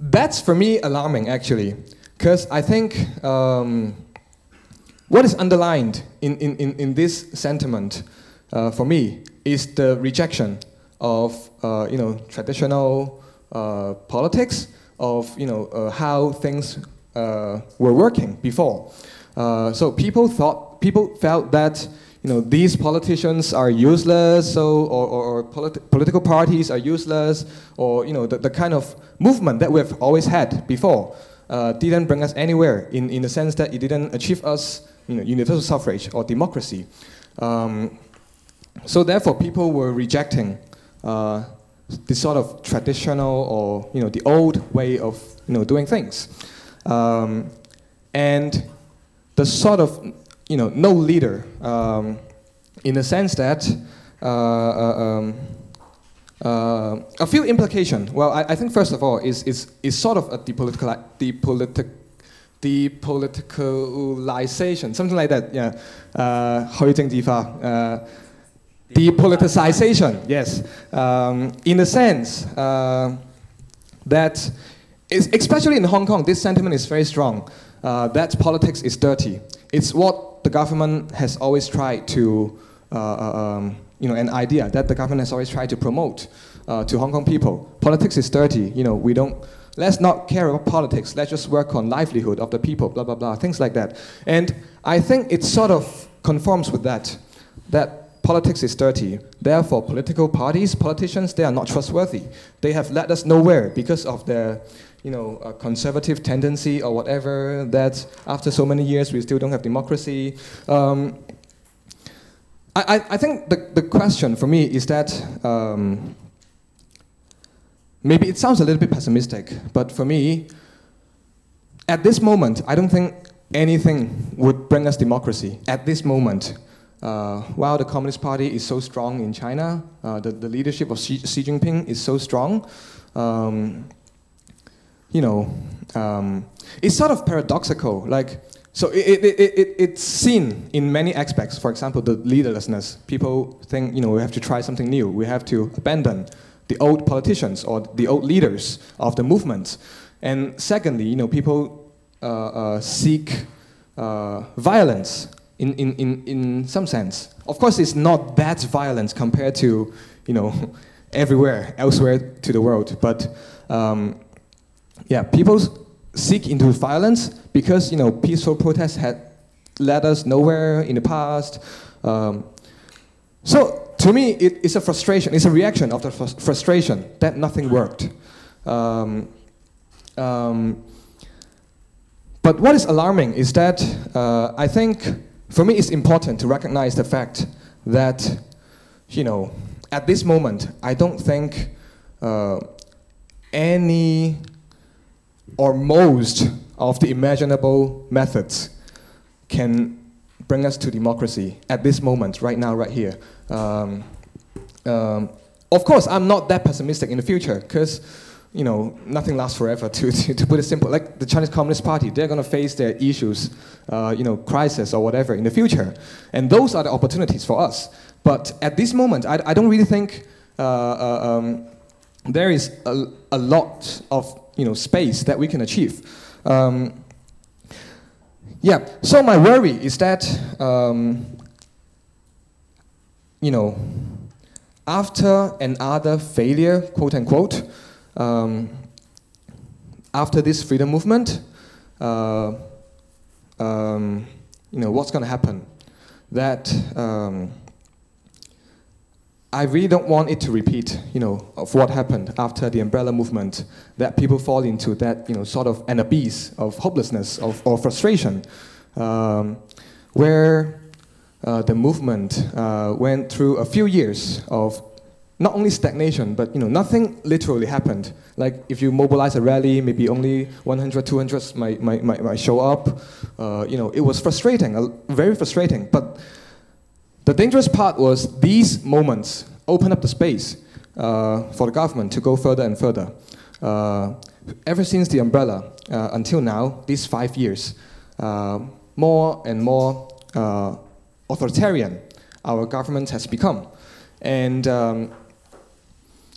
that's for me alarming actually because i think um, what is underlined in, in, in, in this sentiment uh, for me is the rejection of uh, you know traditional uh, politics of you know uh, how things uh, were working before. So people thought people felt that you know, these politicians are useless, so, or, or, or politi political parties are useless, or, you know, the, the kind of movement that we've always had before uh, didn't bring us anywhere in, in the sense that it didn't achieve us, you know, universal suffrage or democracy. Um, so therefore, people were rejecting uh, this sort of traditional or, you know, the old way of, you know, doing things. Um, and the sort of you know, no leader um, in the sense that uh, uh, um, uh, a few implications. Well, I, I, think first of all is is is sort of a depolitical depolitic depoliticalization, something like that. Yeah, uh, 去政治化. Uh, Depoliticization, yes. Um, in a sense uh, that, is, especially in Hong Kong, this sentiment is very strong uh, that politics is dirty. It's what the government has always tried to, uh, uh, um, you know, an idea that the government has always tried to promote uh, to Hong Kong people. Politics is dirty. You know, we don't. Let's not care about politics. Let's just work on livelihood of the people. Blah blah blah. Things like that. And I think it sort of conforms with that. That politics is dirty. Therefore, political parties, politicians, they are not trustworthy. They have led us nowhere because of their, you know, uh, conservative tendency or whatever. That after so many years, we still don't have democracy. Um, I, I think the, the question for me is that um, maybe it sounds a little bit pessimistic, but for me, at this moment, I don't think anything would bring us democracy at this moment. Uh, while the Communist Party is so strong in China, uh, the, the leadership of Xi, Xi Jinping is so strong, um, you know, um, it's sort of paradoxical. Like, so it, it, it, it, it's seen in many aspects. For example, the leaderlessness. People think, you know, we have to try something new. We have to abandon the old politicians or the old leaders of the movement. And secondly, you know, people uh, uh seek uh, violence in, in, in, in some sense. Of course, it's not that violence compared to, you know, everywhere, elsewhere to the world. But um, yeah, people seek into violence because, you know, peaceful protests had led us nowhere in the past. Um, so to me, it, it's a frustration. It's a reaction of the frustration that nothing worked. Um, um, but what is alarming is that uh, I think for me, it's important to recognize the fact that, you know, at this moment, I don't think uh, any or most of the imaginable methods can bring us to democracy at this moment, right now, right here. Um, um, of course, I'm not that pessimistic in the future because you know, nothing lasts forever, to, to, to, put it simple. Like the Chinese Communist Party, they're going to face their issues, uh, you know, crisis or whatever in the future. And those are the opportunities for us. But at this moment, I, I don't really think uh, uh, um, there is a, a lot of, you know, space that we can achieve. Um, yeah, so my worry is that, um, you know, after another failure, quote unquote, um, after this freedom movement, uh, um, you know, what's going to happen? That um, I really don't want it to repeat, you know, of what happened after the umbrella movement, that people fall into that, you know, sort of an abyss of hopelessness of, or frustration, um, where uh, the movement uh, went through a few years of not only stagnation, but you know, nothing literally happened. Like if you mobilize a rally, maybe only 100, 200 might, might, might, might show up. Uh, you know, it was frustrating, very frustrating. But the dangerous part was these moments open up the space uh, for the government to go further and further. Uh, ever since the umbrella uh, until now, these five years, uh, more and more authoritarian our government has become. And um,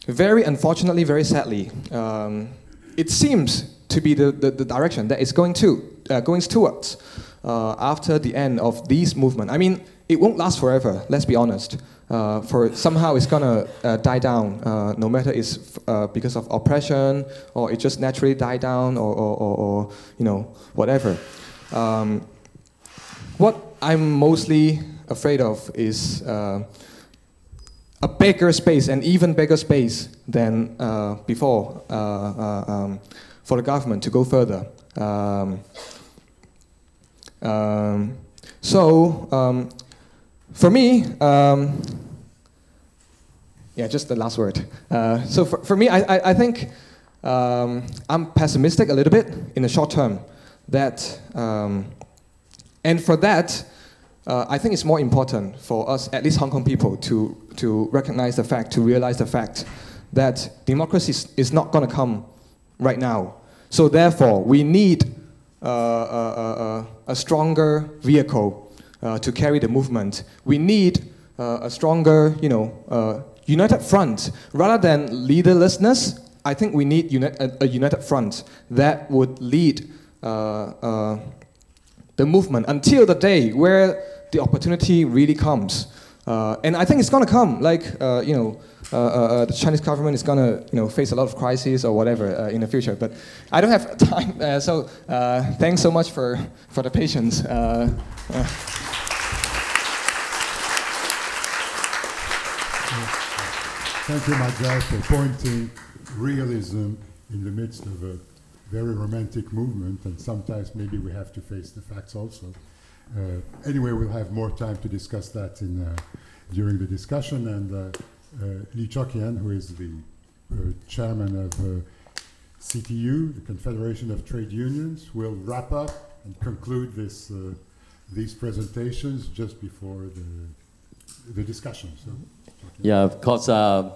very unfortunately, very sadly, um, it seems to be the, the, the, direction that it's going to, uh, going towards uh, after the end of these movement. I mean, it won't last forever, let's be honest. Uh, for somehow it's gonna uh, die down, uh, no matter it's uh, because of oppression or it just naturally die down or, or, or, or you know, whatever. Um, what I'm mostly afraid of is a bigger space, an even bigger space than uh, before uh, uh, um, for the government to go further. Um, um, so, um, for me, um, yeah, just the last word. Uh, so, for, for me, I, I, I think um, I'm pessimistic a little bit in the short term. That, and for that, uh, I think it's more important for us, at least Hong Kong people, to, to recognize the fact, to realize the fact that democracy is not going to come right now. So therefore, we need uh, a, uh, uh, uh, a, stronger vehicle uh, to carry the movement. We need uh, a stronger, you know, uh, united front rather than leaderlessness. I think we need uni- a, a united front that would lead uh, uh, the movement until the day where the opportunity really comes. And I think it's going to come. Like you know, uh, uh, the Chinese government is going to you know face a lot of crises or whatever uh, in the future. But I don't have time. So thanks so much for for the patience. Uh, uh, Thank you, Ma Jai, for pointing realism in the midst of a very romantic movement, and sometimes maybe we have to face the facts also. Uh, anyway, we'll have more time to discuss that in, uh, during the discussion, and uh, uh, Lee Cheuk-yan, who is the uh, chairman of uh, CTU, the Confederation of Trade Unions, will wrap up and conclude this, these presentations just before the, the discussion. So, Yeah, because uh,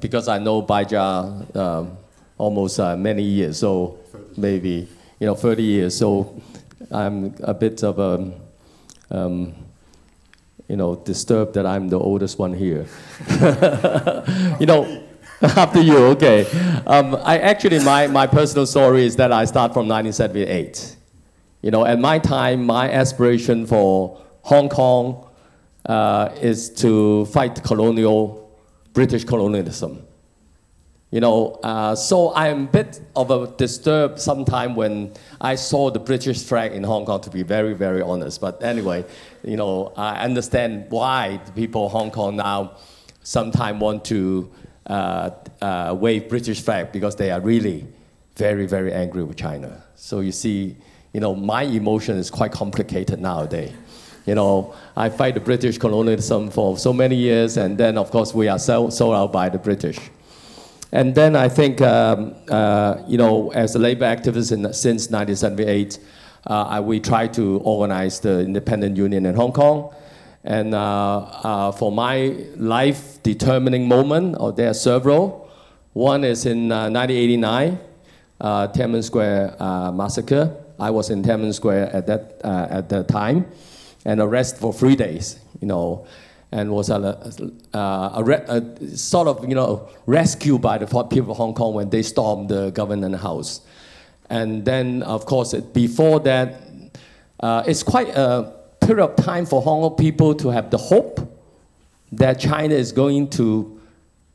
because I know Béja um, almost uh, many years, so maybe you know 30 years. So I'm a bit of a um, you know disturbed that I'm the oldest one here. you know. After you, okay. Um, I actually my, my personal story is that I start from 1978. You know, at my time, my aspiration for Hong Kong uh, is to fight colonial, British colonialism. You know, uh, so I'm a bit of a disturbed sometime when I saw the British flag in Hong Kong, to be very, very honest. But anyway, you know, I understand why the people of Hong Kong now sometimes want to uh, uh, wave British flag because they are really very, very angry with China. So you see, you know, my emotion is quite complicated nowadays. You know, I fight the British colonialism for so many years, and then of course we are sold, sold out by the British. And then I think, um, uh, you know, as a labor activist in, since 1978, uh, I, we tried to organize the independent union in Hong Kong. And uh, uh, for my life determining moment, or there are several. One is in uh, 1989, uh, Tiananmen Square uh, massacre. I was in Tiananmen Square at that, uh, at that time and arrested for three days, you know, and was a, sort of, you know, rescued by the people of Hong Kong when they stormed the government house. And then, of course, before that, uh, it's quite a period of time for Hong Kong people to have the hope that China is going to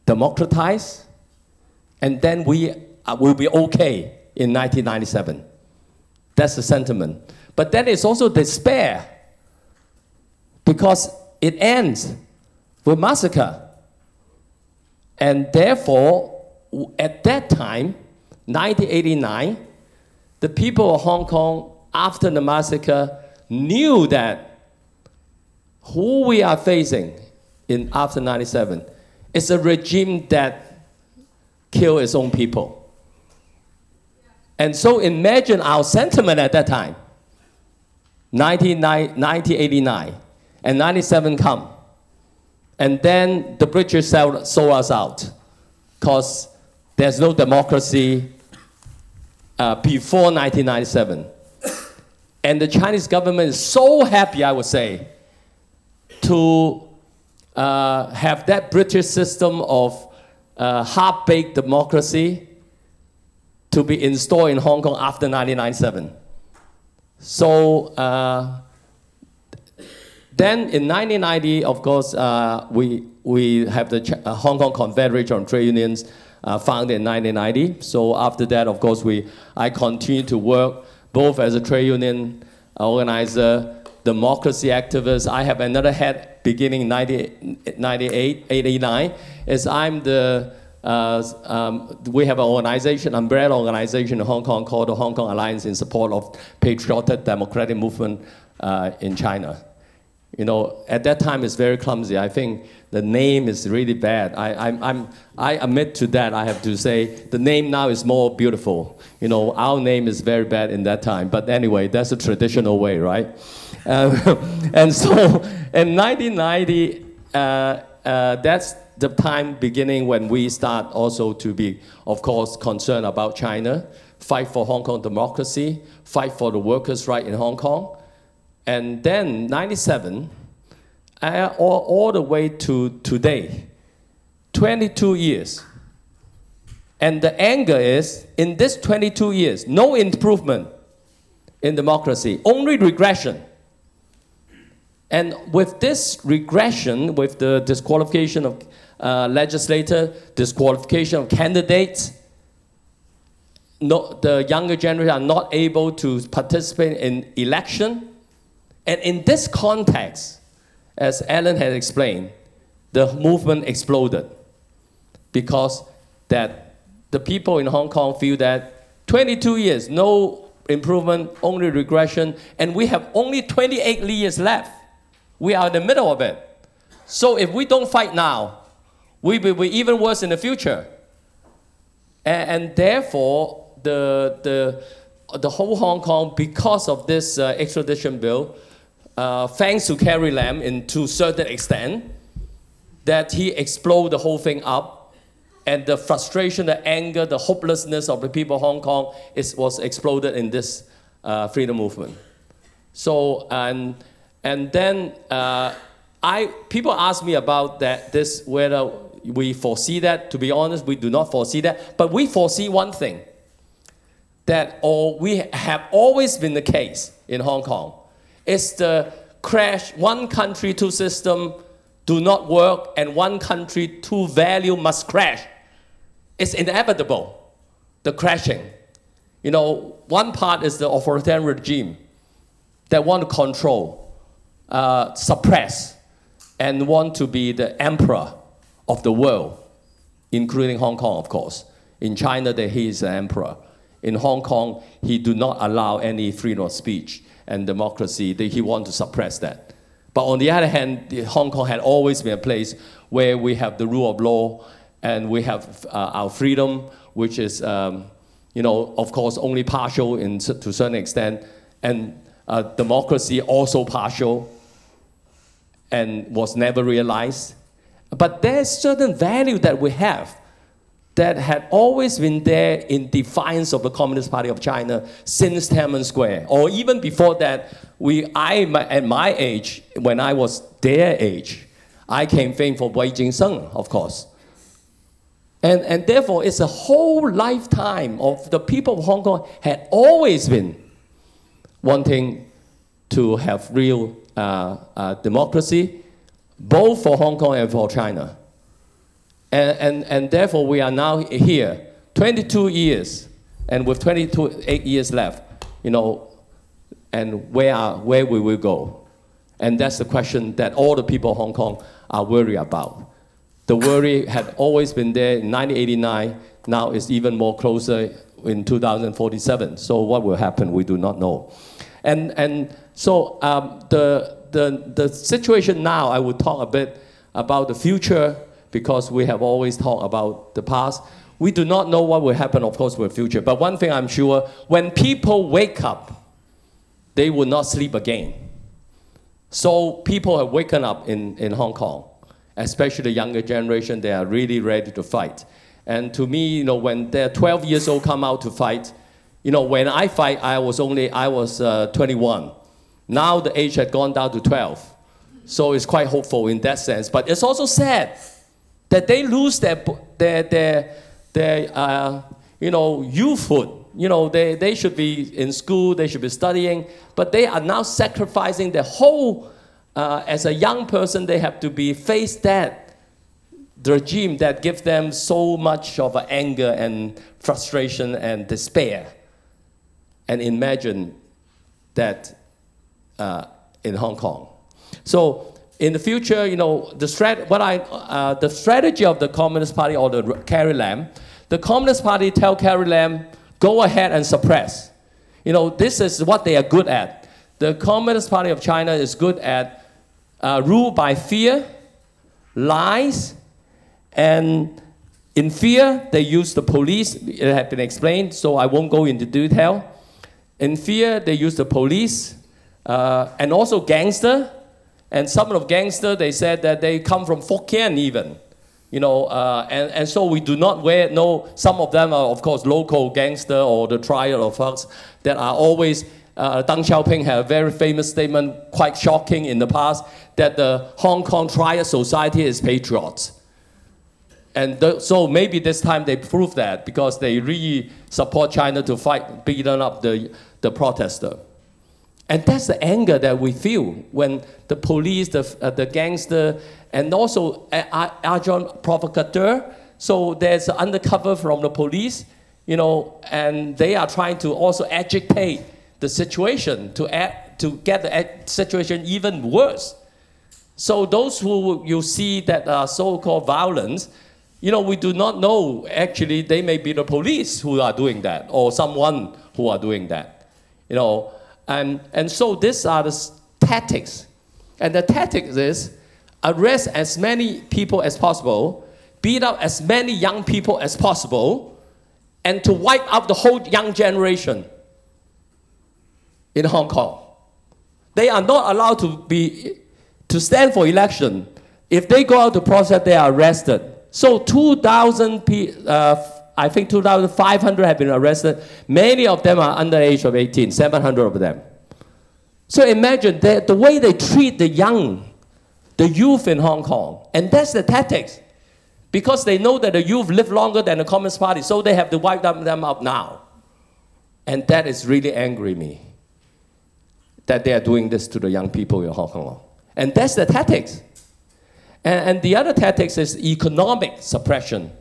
democratize, and then we uh, will be okay in 1997. That's the sentiment. But then it's also despair because it ends with massacre. And therefore, at that time, 1989, the people of Hong Kong, after the massacre, knew that who we are facing in after 97 is a regime that killed its own people. And so imagine our sentiment at that time. 1989 1989 and 97 come. And then the British sold, sold us out because there's no democracy uh, before 1997. And the Chinese government is so happy, I would say, to uh, have that British system of uh, half baked democracy to be installed in Hong Kong after 1997. So uh, then in 1990, of course, uh, we, we have the Ch- uh, Hong Kong Confederation of Trade Unions uh, founded in 1990. So after that, of course, we, I continued to work both as a trade union organizer, democracy activist. I have another head beginning in 90, 98, 89, is I'm the uh, um, we have an organization, umbrella organization in Hong Kong called the Hong Kong Alliance in support of patriotic democratic movement uh, in China. You know, at that time it's very clumsy. I think the name is really bad. I, I'm, I'm, I admit to that. I have to say the name now is more beautiful. You know, our name is very bad in that time. But anyway, that's a traditional way, right? Um, and so in 1990, uh, uh, that's the time beginning when we start also to be, of course, concerned about China, fight for Hong Kong democracy, fight for the workers' right in Hong Kong. And then 97, uh, all, all the way to today, 22 years. And the anger is in this 22 years, no improvement in democracy, only regression. And with this regression, with the disqualification of uh, legislator, disqualification of candidates, no, the younger generation are not able to participate in election. And in this context, as Alan had explained, the movement exploded because that the people in Hong Kong feel that 22 years, no improvement, only regression, and we have only 28 years left. We are in the middle of it. So if we don't fight now, we will be even worse in the future. And, and therefore, the, the, the whole Hong Kong, because of this uh, extradition bill, uh, thanks to Carrie Lam in to certain extent, that he exploded the whole thing up, and the frustration, the anger, the hopelessness of the people of Hong Kong is, was exploded in this uh, freedom movement. So, and, and then uh, I, people ask me about that, this, whether we foresee that. To be honest, we do not foresee that. But we foresee one thing that all we have always been the case in Hong Kong. It's the crash, one country, two system do not work, and one country, two value must crash. It's inevitable, the crashing. You know, one part is the authoritarian regime that want to control, uh, suppress, and want to be the emperor of the world, including Hong Kong, of course. In China, that he is the emperor. In Hong Kong, he do not allow any freedom of speech and democracy. He want to suppress that. But on the other hand, Hong Kong had always been a place where we have the rule of law and we have uh, our freedom, which is, um, you know, of course, only partial in, to a certain extent, and uh, democracy also partial and was never realized. But there's certain value that we have that had always been there in defiance of the Communist Party of China since Tiananmen Square, or even before that. We, I, at my age, when I was their age, I campaigned for Wei Jing-sheng, of course. And, and therefore, it's a whole lifetime of the people of Hong Kong had always been wanting to have real uh, uh, democracy, both for Hong Kong and for China. And, and, and therefore, we are now here, 22 years, and with 22 eight years left, you know, and where, are, where we will go? And that's the question that all the people of Hong Kong are worried about. The worry had always been there in 1989, now it's even more closer in 2047. So what will happen, we do not know. And, and so um, the, the, the situation now, I will talk a bit about the future because we have always talked about the past. We do not know what will happen, of course, with the future. But one thing I'm sure, when people wake up, they will not sleep again. So people have woken up in, in Hong Kong, especially the younger generation, they are really ready to fight. And to me, you know, when they're 12 years old come out to fight, you know, when I fight, I was only, I was uh, 21. Now the age had gone down to 12. So it's quite hopeful in that sense. But it's also sad that they lose their, their, their, their uh, you know, youthhood. You know, they, they should be in school, they should be studying, but they are now sacrificing their whole, uh, as a young person, they have to be face that regime that gives them so much of anger and frustration and despair. And imagine that uh, in Hong Kong. So in the future, you know, the, strat- what I, uh, the strategy of the Communist Party or the Carrie Lam, the Communist Party tell Carrie Lam, go ahead and suppress. You know, this is what they are good at. The Communist Party of China is good at uh, rule by fear, lies, and in fear, they use the police. It has been explained, so I won't go into detail. In fear, they use the police uh, and also gangster and some of the gangsters, they said that they come from Fukien even. You know, uh, and, and so we do not wear, no, some of them are, of course, local gangster or the trial of thugs that are always uh, Deng Xiaoping had a very famous statement, quite shocking in the past, that the Hong Kong Triad Society is patriots. And so maybe this time they prove that because they really support China to fight, beating up the, the protester. And that's the anger that we feel when the police, the, uh, the gangster, and also uh, agent provocateur. So there's undercover from the police, you know, and they are trying to also agitate the situation to, add, to get the situation even worse. So those who you see that are so-called violence, you know, we do not know. Actually, they may be the police who are doing that, or someone who are doing that. You know, and and so these are the tactics, and the tactics is arrest as many people as possible, beat up as many young people as possible, and to wipe out the whole young generation in Hong Kong. They are not allowed to be to stand for election. If they go out to protest, they are arrested. So 2,000 people, uh, I think 2,500 have been arrested. Many of them are under the age of 18, 700 of them. So imagine the, the way they treat the young, the youth in Hong Kong. And that's the tactics. Because they know that the youth live longer than the Communist Party, so they have to wipe them, out now. And that is really angry me. That they are doing this to the young people in Hong Kong. And that's the tactics. And, and the other tactics is economic suppression.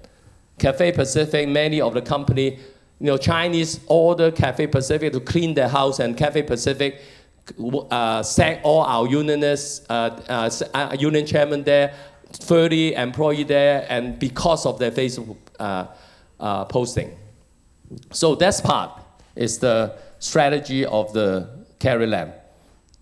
Cathay Pacific, many of the company, you know, Chinese order Cathay Pacific to clean their house, and Cathay Pacific uh, sack all our unionists, uh, uh, uh union chairman there, 30 employee there, and because of their Facebook uh, uh, posting. So that's part is the strategy of the Carrie Lam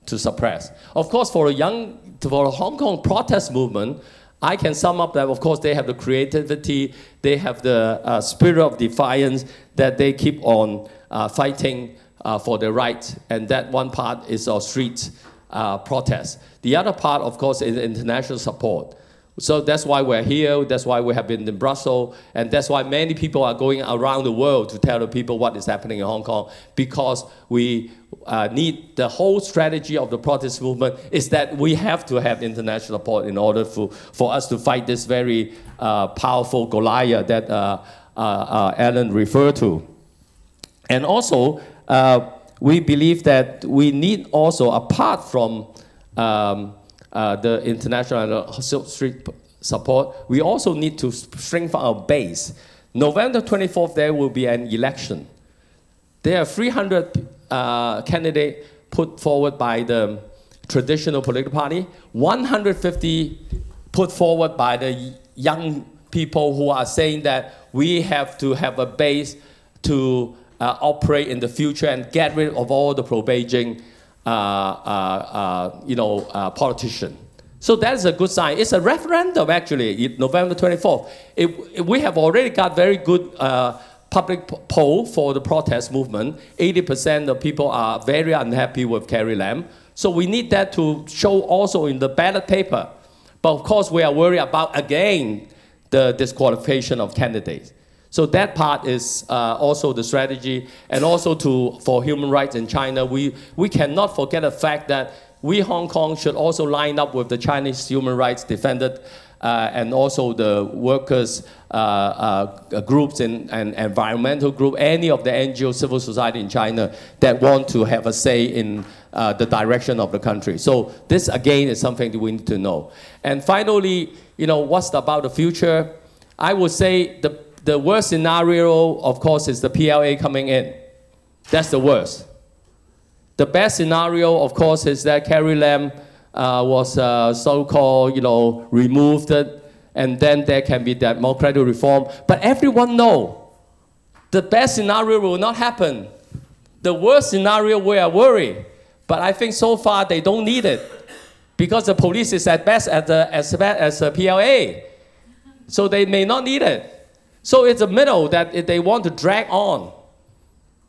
to suppress. Of course, for a young for the Hong Kong protest movement, I can sum up that, of course, they have the creativity, they have the uh, spirit of defiance that they keep on uh, fighting uh, for their rights. And that one part is our street uh, protest. The other part, of course, is international support. So that's why we're here, that's why we have been in Brussels, and that's why many people are going around the world to tell the people what is happening in Hong Kong, because we uh, need the whole strategy of the protest movement is that we have to have international support in order for, for us to fight this very uh, powerful Goliath that uh, uh, uh Alan referred to. And also, uh, we believe that we need also, apart from um, uh, the international street support, we also need to strengthen our base. November 24th, there will be an election. There are 300 uh, candidates put forward by the traditional political party, 150 put forward by the young people who are saying that we have to have a base to uh, operate in the future and get rid of all the pro-Beijing uh, uh, Uh, uh, uh, you know, politician. So that is a good sign. It's a referendum, actually, November 24th. It, it, we have already got very good public poll for the protest movement. 80% of people are very unhappy with Carrie Lam. So we need that to show also in the ballot paper. But of course, we are worried about, again, the disqualification of candidates. So that part is uh, also the strategy, and also to for human rights in China, we we cannot forget the fact that we Hong Kong should also line up with the Chinese human rights defenders uh, and also the workers uh, uh, groups and, and environmental group, any of the NGO civil society in China that want to have a say in uh, the direction of the country. So this again is something that we need to know. And finally, you know, what's about the future? I would say the the worst scenario, of course, is the PLA coming in. That's the worst. The best scenario, of course, is that Carrie Lam uh, was uh, so-called, you know, removed, and then there can be that democratic reform. But everyone know the best scenario will not happen. The worst scenario, we are worried. But I think so far they don't need it because the police is at best as, the, as bad as the PLA. So they may not need it. So it's a middle that they want to drag on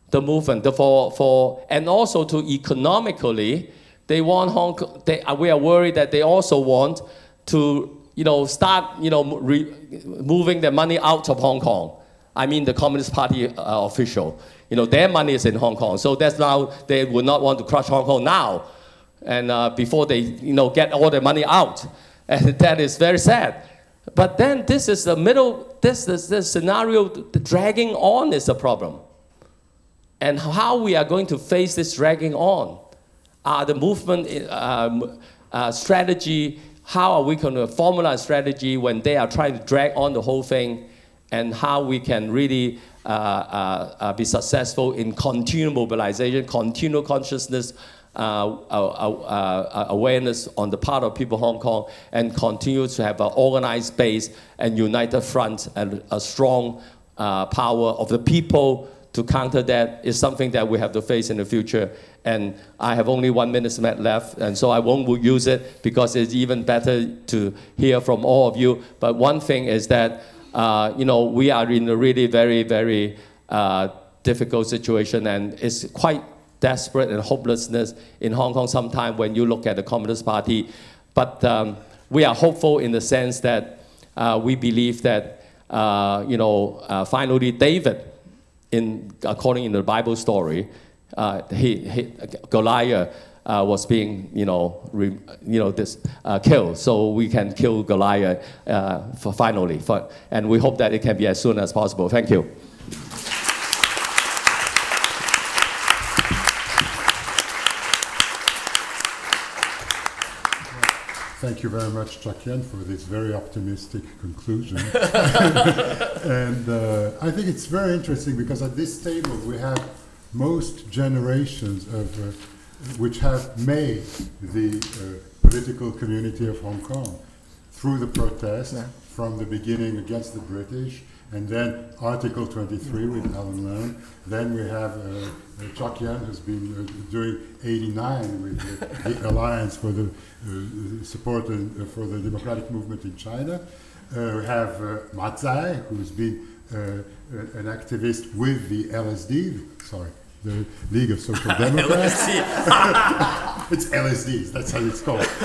the movement for, for, and also to economically, they want Hong Kong, they, we are worried that they also want to, you know, start, you know, re, moving the money out of Hong Kong. I mean the Communist Party uh, official. You know, their money is in Hong Kong. So that's now, they would not want to crush Hong Kong now. And uh, before they, you know, get all their money out. And that is very sad. But then this is the middle, this, is the scenario, the dragging on is a problem. And how we are going to face this dragging on? Are the movement um, uh, strategy, how are we going to formulate a strategy when they are trying to drag on the whole thing? And how we can really uh, uh, uh, be successful in continual mobilization, continual consciousness, uh, uh, uh, awareness on the part of people Hong Kong, and continue to have an organized base and united front and a strong power of the people to counter that is something that we have to face in the future. And I have only one minute left, and so I won't use it because it's even better to hear from all of you. But one thing is that uh, you know, we are in a really very, very uh, difficult situation, and it's quite desperate and hopelessness in Hong Kong sometimes when you look at the Communist Party. But um, we are hopeful in the sense that uh, we believe that, uh, you know, uh, finally David, in, according in the Bible story, uh, he, he, Goliath uh, was being, you know, re, you know, this, uh, killed. So we can kill Goliath for finally. For, and we hope that it can be as soon as possible. Thank you. Thank you very much, Cheuk-yan, for this very optimistic conclusion. and uh, I think it's very interesting because at this table we have most generations of uh, which have made the uh, political community of Hong Kong through the protest yeah. from the beginning against the British, and then Article 23 with Alan Leong. Then we have uh, uh, Cheuk-yan, who's been uh, doing 89 with the, the Alliance for the uh, support and, uh, for the democratic movement in China. Uh, we have uh, Ma who's been an activist with the LSD, sorry, the League of Social Democrats. it's LSDs, that's how it's called.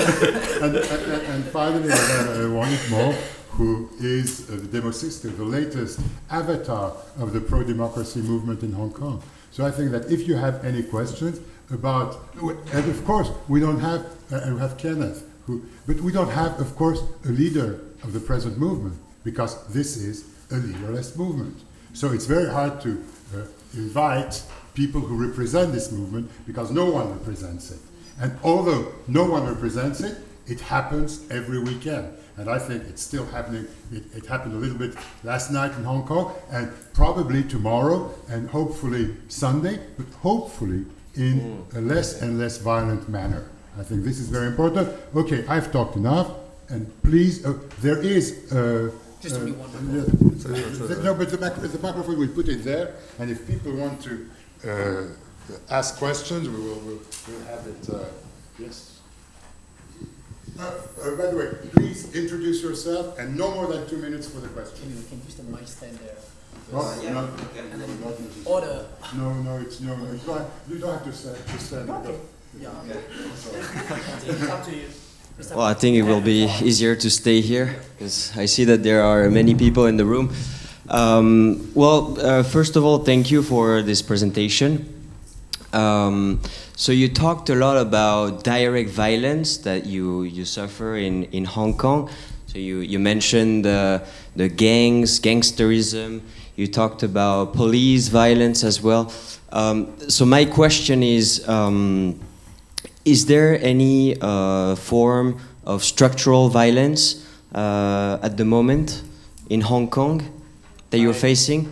and, and, and, finally, uh, Wong Mo, who is uh, the Demosisto, the latest avatar of the pro-democracy movement in Hong Kong. So I think that if you have any questions about, and of course, we don't have, uh, we have Kenneth, who, but we don't have, of course, a leader of the present movement, because this is a leaderless movement. So it's very hard to uh, invite people who represent this movement because no one represents it. And although no one represents it, it happens every weekend. And I think it's still happening. It, it, happened a little bit last night in Hong Kong, and probably tomorrow, and hopefully Sunday, but hopefully in a less and less violent manner. I think this is very important. Okay, I've talked enough, and please, uh, there is. Uh, Just uh, one. no, but the, the microphone, we put it there, and if people want to uh, ask questions. We will we'll, we'll have it. Uh, yes. Uh, uh, by the way, please introduce yourself and no more than two minutes for the question. Can you can use the mic stand there? Yeah. no, order. No, no, it's no. no you, don't, you don't have to stand. Just stand. Okay. Yeah. it's up to you. Well, I think it will be easier to stay here because I see that there are many people in the room. Um, well, uh, first of all, thank you for this presentation. Um, so you talked a lot about direct violence that you, you suffer in, in Hong Kong. So you, you mentioned the, the gangs, gangsterism. You talked about police violence as well. Um, so my question is, um, is there any uh, form of structural violence uh, at the moment in Hong Kong? That you're facing?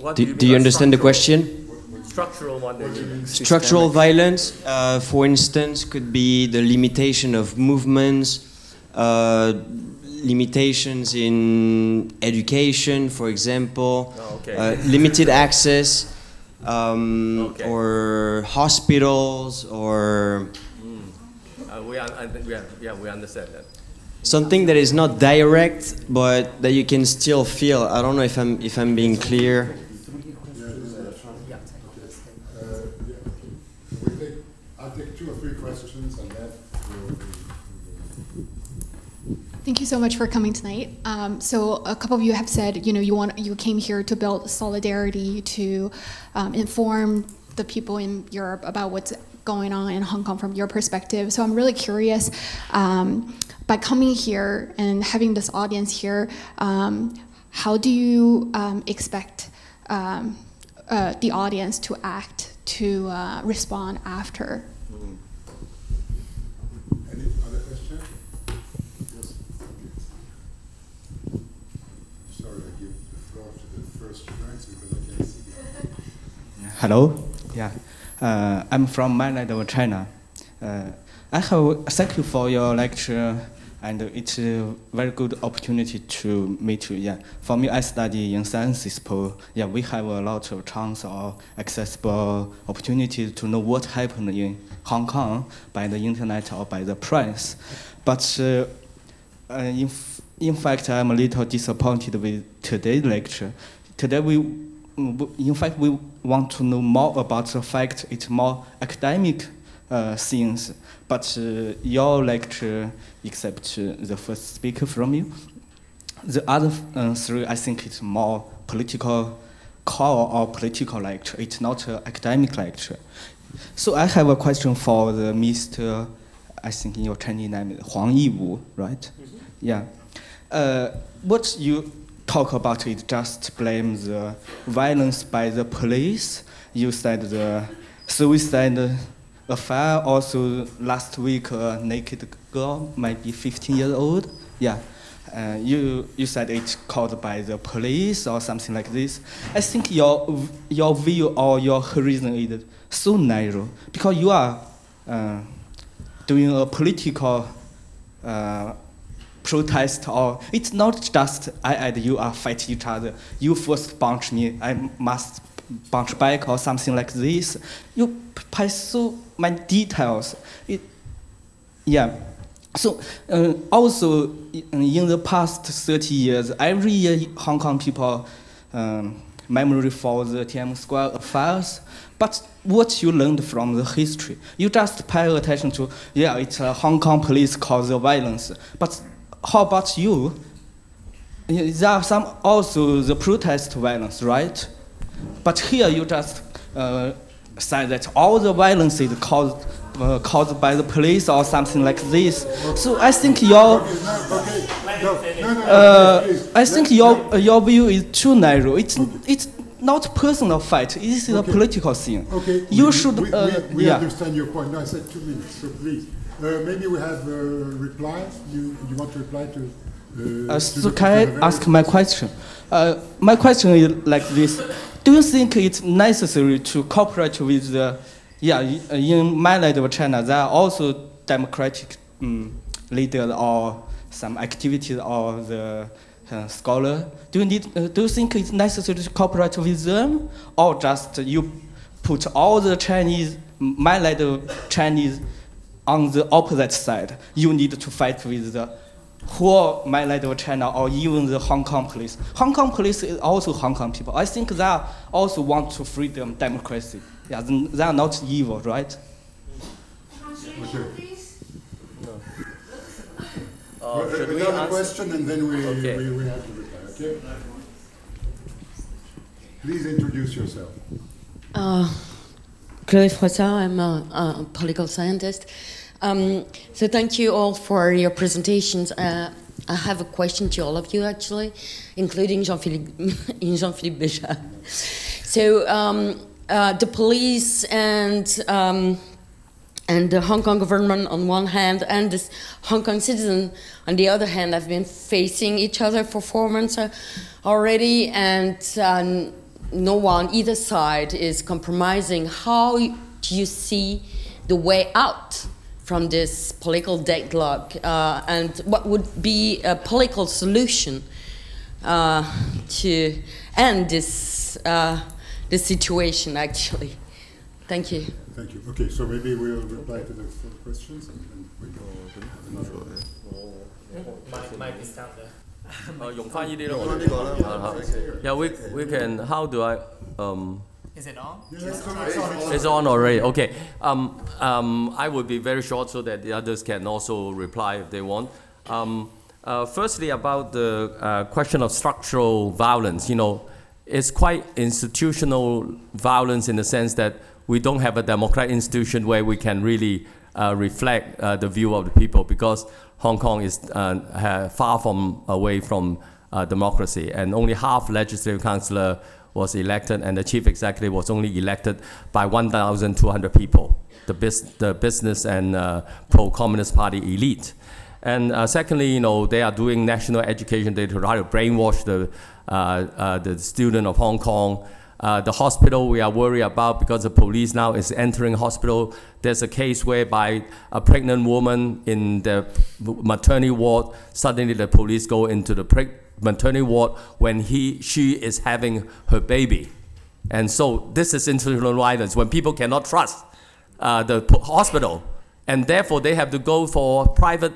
what do, do you understand the question? Structural one. Structural violence, uh, for instance, could be the limitation of movements, uh, limitations in education, for example, oh, okay. uh, limited access, um, okay. or hospitals, or. Mm. we, un- we, yeah, we understand that something that is not direct but that you can still feel i don't know if i'm if i'm being clear Thank you so much for coming tonight. Um, so a couple of you have said, you know, you want you came here to build solidarity, to um, inform the people in Europe about what's going on in Hong Kong from your perspective. So I'm really curious. Um, by coming here and having this audience here, um, how do you um, expect um, uh, the audience to act, to uh, respond after? Any other question? Yes. Okay. Sorry, I give the floor to the first ranks because I can't see. Hello. Yeah. Uh, I'm from mainland of China. I have thank you for your lecture, and it's a very good opportunity to meet you. Yeah. For me, I study in sciences. Yeah, we have a lot of chance or accessible opportunity to know what happened in Hong Kong by the internet or by the press. But uh, uh, in, in fact, I'm a little disappointed with today's lecture. Today, we, in fact, we want to know more about the fact. It's more academic things. But uh, your lecture, except uh, the first speaker from you, the other uh, three, I think it's more political core or political lecture. It's not an academic lecture. So I have a question for the Mr. I think in your Chinese name is Huang Yiwu, right? Yeah. Uh, what you talk about is just blame the violence by the police. You said the suicide affair. Also, last week a naked girl, might be 15 years old. Yeah. Uh, you you said it's caused by the police or something like this. I think your your view or your horizon is so narrow because you are uh, doing a political uh, protest or it's not just I and you are fight each other. You first punch me, I must punch back or something like this. You pay many details. It, yeah. So uh, also in in the past 30 years, every year Hong Kong people um, memory for the Tiananmen Square affairs. But what you learned from the history, you just pay attention to, yeah, it's uh, Hong Kong police cause the violence. But how about you? There are some also the protest violence, right? But here you just uh, say that all the violence is caused uh, caused by the police or something like this. So I think your uh, I think your uh, your view is too narrow. It's it's not personal fight. It is a Okay. political thing. Okay. You we- should. We, uh, we, we yeah. understand your point. No, I said two minutes, so please. Uh, maybe we have uh, replies. You, you want to reply to? Uh, Uh, so can I ask my question? Uh, my question is like this: Do you think it's necessary to cooperate with the, yeah, in mainland of China there are also democratic um, leaders or some activities or the uh, scholar? Do you need? Uh, do you think it's necessary to cooperate with them, or just you put all the Chinese mainland Chinese on the opposite side? You need to fight with the whole mainland of China or even the Hong Kong police. Hong Kong police is also Hong Kong people. I think they also want to freedom, democracy. Yeah, they are not evil, right? Okay. Uh, should we Another answer? question, and then we, Okay. we, we have to reply. Okay. Please introduce yourself. Uh, Chloe Froissart, I'm a, a political scientist. Um, so thank you all for your presentations. Uh, I have a question to all of you, actually, including Jean-Philippe Jean-Philippe Béja. So um, uh, the police and um, and the Hong Kong government on one hand and the Hong Kong citizen on the other hand have been facing each other for four months uh, already, and um, no one either side is compromising. How do you see the way out from this political deadlock, uh, and what would be a political solution uh, to end this uh, this situation? Actually, thank you. Thank you. Okay, so maybe we'll reply to the four questions and then we go have another. Uh, 用翻呢啲咯，我哋啊哈 Yeah, we we can. How do I um? Is it on? Yes, it's on, it's on. Already. Okay. Um, um, I will be very short so that the others can also reply if they want. Um, Uh, firstly, about the uh, question of structural violence, you know, it's quite institutional violence in the sense that we don't have a democratic institution where we can really uh, reflect uh, the view of the people because Hong Kong is uh, far from away from uh, democracy, and only half legislative councillor was elected, and the chief executive was only elected by 1,200 people, the, bus- the business and uh, pro-communist party elite. And uh, secondly, you know, they are doing national education. They try to brainwash the, uh, uh, the student of Hong Kong. Uh, the hospital we are worried about because the police now is entering hospital. There's a case whereby a pregnant woman in the maternity ward, suddenly the police go into the preg- maternity ward when he, she is having her baby. And so this is institutional violence when people cannot trust uh, the hospital, and therefore they have to go for private,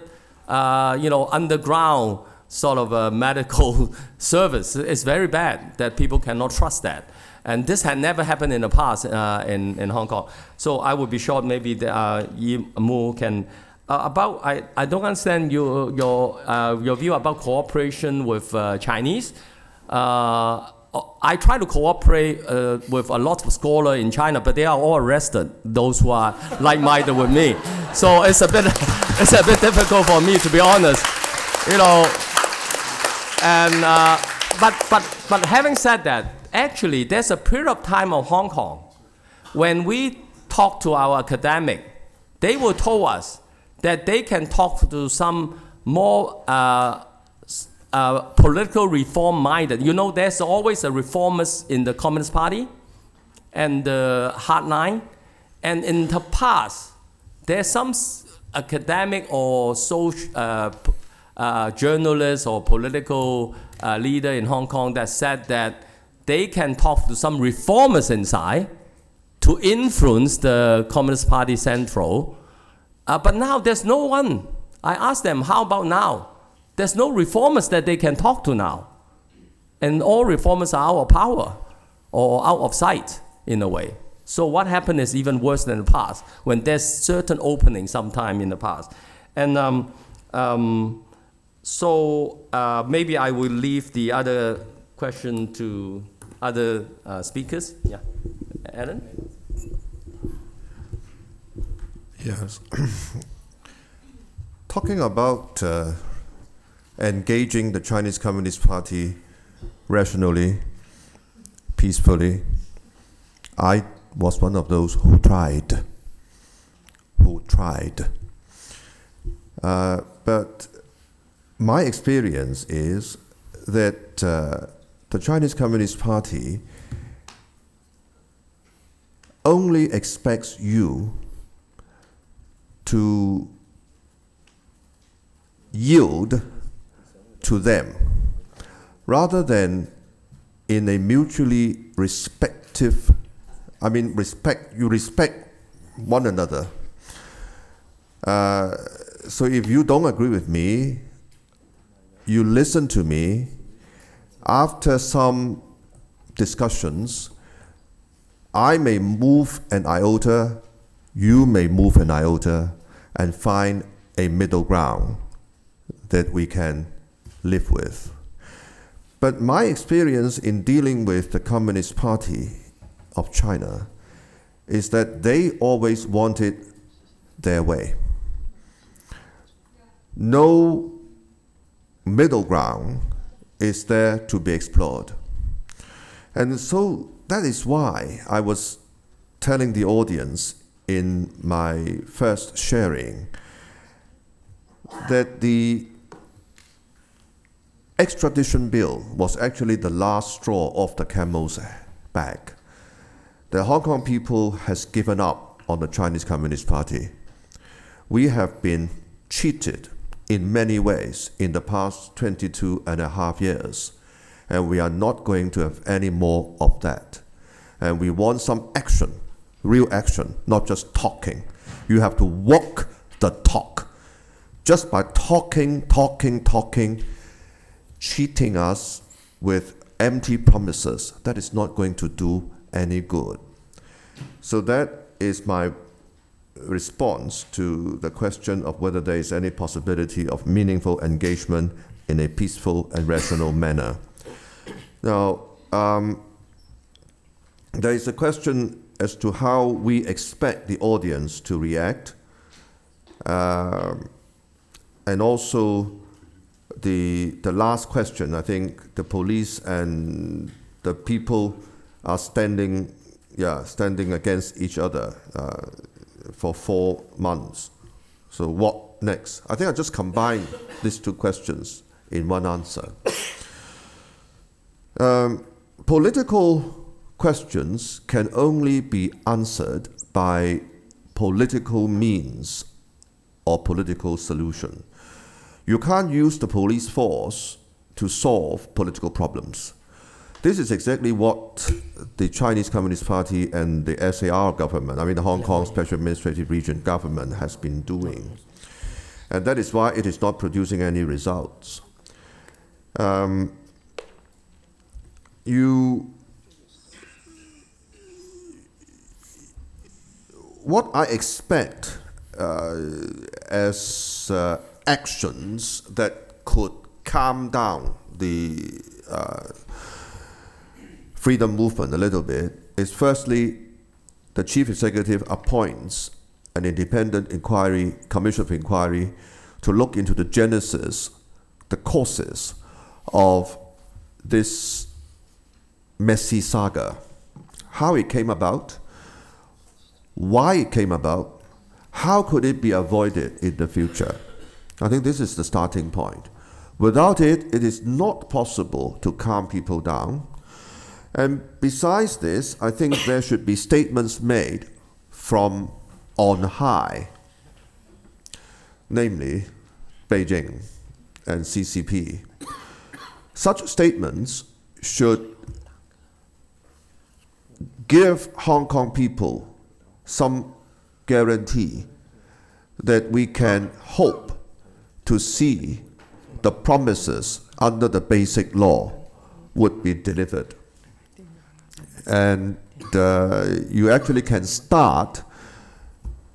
uh, you know, underground sort of a medical service. It's very bad that people cannot trust that. And this had never happened in the past uh, in, in Hong Kong. So I would be short, maybe the, uh, Yi Mu can. Uh, about, I, I don't understand your, your, uh, your view about cooperation with uh, Chinese. Uh, I try to cooperate uh, with a lot of scholars in China, but they are all arrested. Those who are like-minded with me, so it's a bit, it's a bit difficult for me to be honest. You know, and uh, but but but having said that, actually, there's a period of time of Hong Kong when we talk to our academic, they will tell us that they can talk to some more uh, uh, political reform minded. You know, there's always a reformist in the Communist Party and the hardline. And in the past, there's some academic or social uh, uh, journalist or political uh, leader in Hong Kong that said that they can talk to some reformers inside to influence the Communist Party Central. Uh, but now there's no one. I asked them, how about now? There's no reformers that they can talk to now. And all reformers are out of power or out of sight in a way. So what happened is even worse than the past when there's certain opening sometime in the past. And um, um, so uh, maybe I will leave the other question to other uh, speakers. Yeah, Alan. Yes. Talking about uh, engaging the Chinese Communist Party rationally, peacefully, I was one of those who tried. Who tried. Uh, but my experience is that uh, the Chinese Communist Party only expects you to yield to them rather than in a mutually respective i mean respect you respect one another. Uh, so if you don't agree with me you listen to me after some discussions i may move an iota you may move an iota and find a middle ground that we can live with. But my experience in dealing with the Communist Party of China is that they always wanted their way. No middle ground is there to be explored. And so that is why I was telling the audience in my first sharing that the extradition bill was actually the last straw of the camel's back. The Hong Kong people has given up on the Chinese Communist Party. We have been cheated in many ways in the past 22 and a half years, and we are not going to have any more of that. And we want some action real action, not just talking. You have to walk the talk. Just by talking, talking, talking, cheating us with empty promises, that is not going to do any good. So that is my response to the question of whether there is any possibility of meaningful engagement in a peaceful and rational manner. Now, um, there is a question as to how we expect the audience to react, um, and also the the last question. I think the police and the people are standing, yeah, standing against each other uh, for four months. So what next? I think I just combine these two questions in one answer. Um, political questions can only be answered by political means or political solution. You can't use the police force to solve political problems. This is exactly what the Chinese Communist Party and the SAR government, I mean the Hong Kong Special Administrative Region government, has been doing. And that is why it is not producing any results. Um, you what I expect uh, as uh, actions that could calm down the uh, freedom movement a little bit is firstly, the chief executive appoints an independent inquiry commission of inquiry to look into the genesis, the causes of this messy saga, how it came about, why it came about, how could it be avoided in the future. I think this is the starting point. Without it, it is not possible to calm people down. And besides this, I think there should be statements made from on high, namely Beijing and CCP. Such statements should give Hong Kong people some guarantee that we can hope to see the promises under the basic law would be delivered. And uh, you actually can start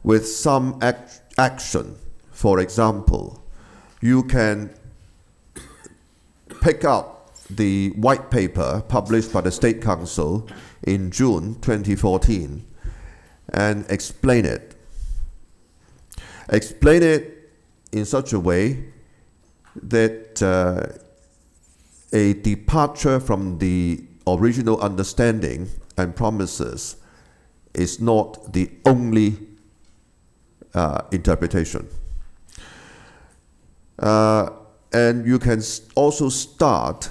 with some ac- action. For example, you can pick up the white paper published by the State Council in June 2014 and explain it. Explain it in such a way that uh, a departure from the original understanding and promises is not the only uh, interpretation. Uh, and you can also start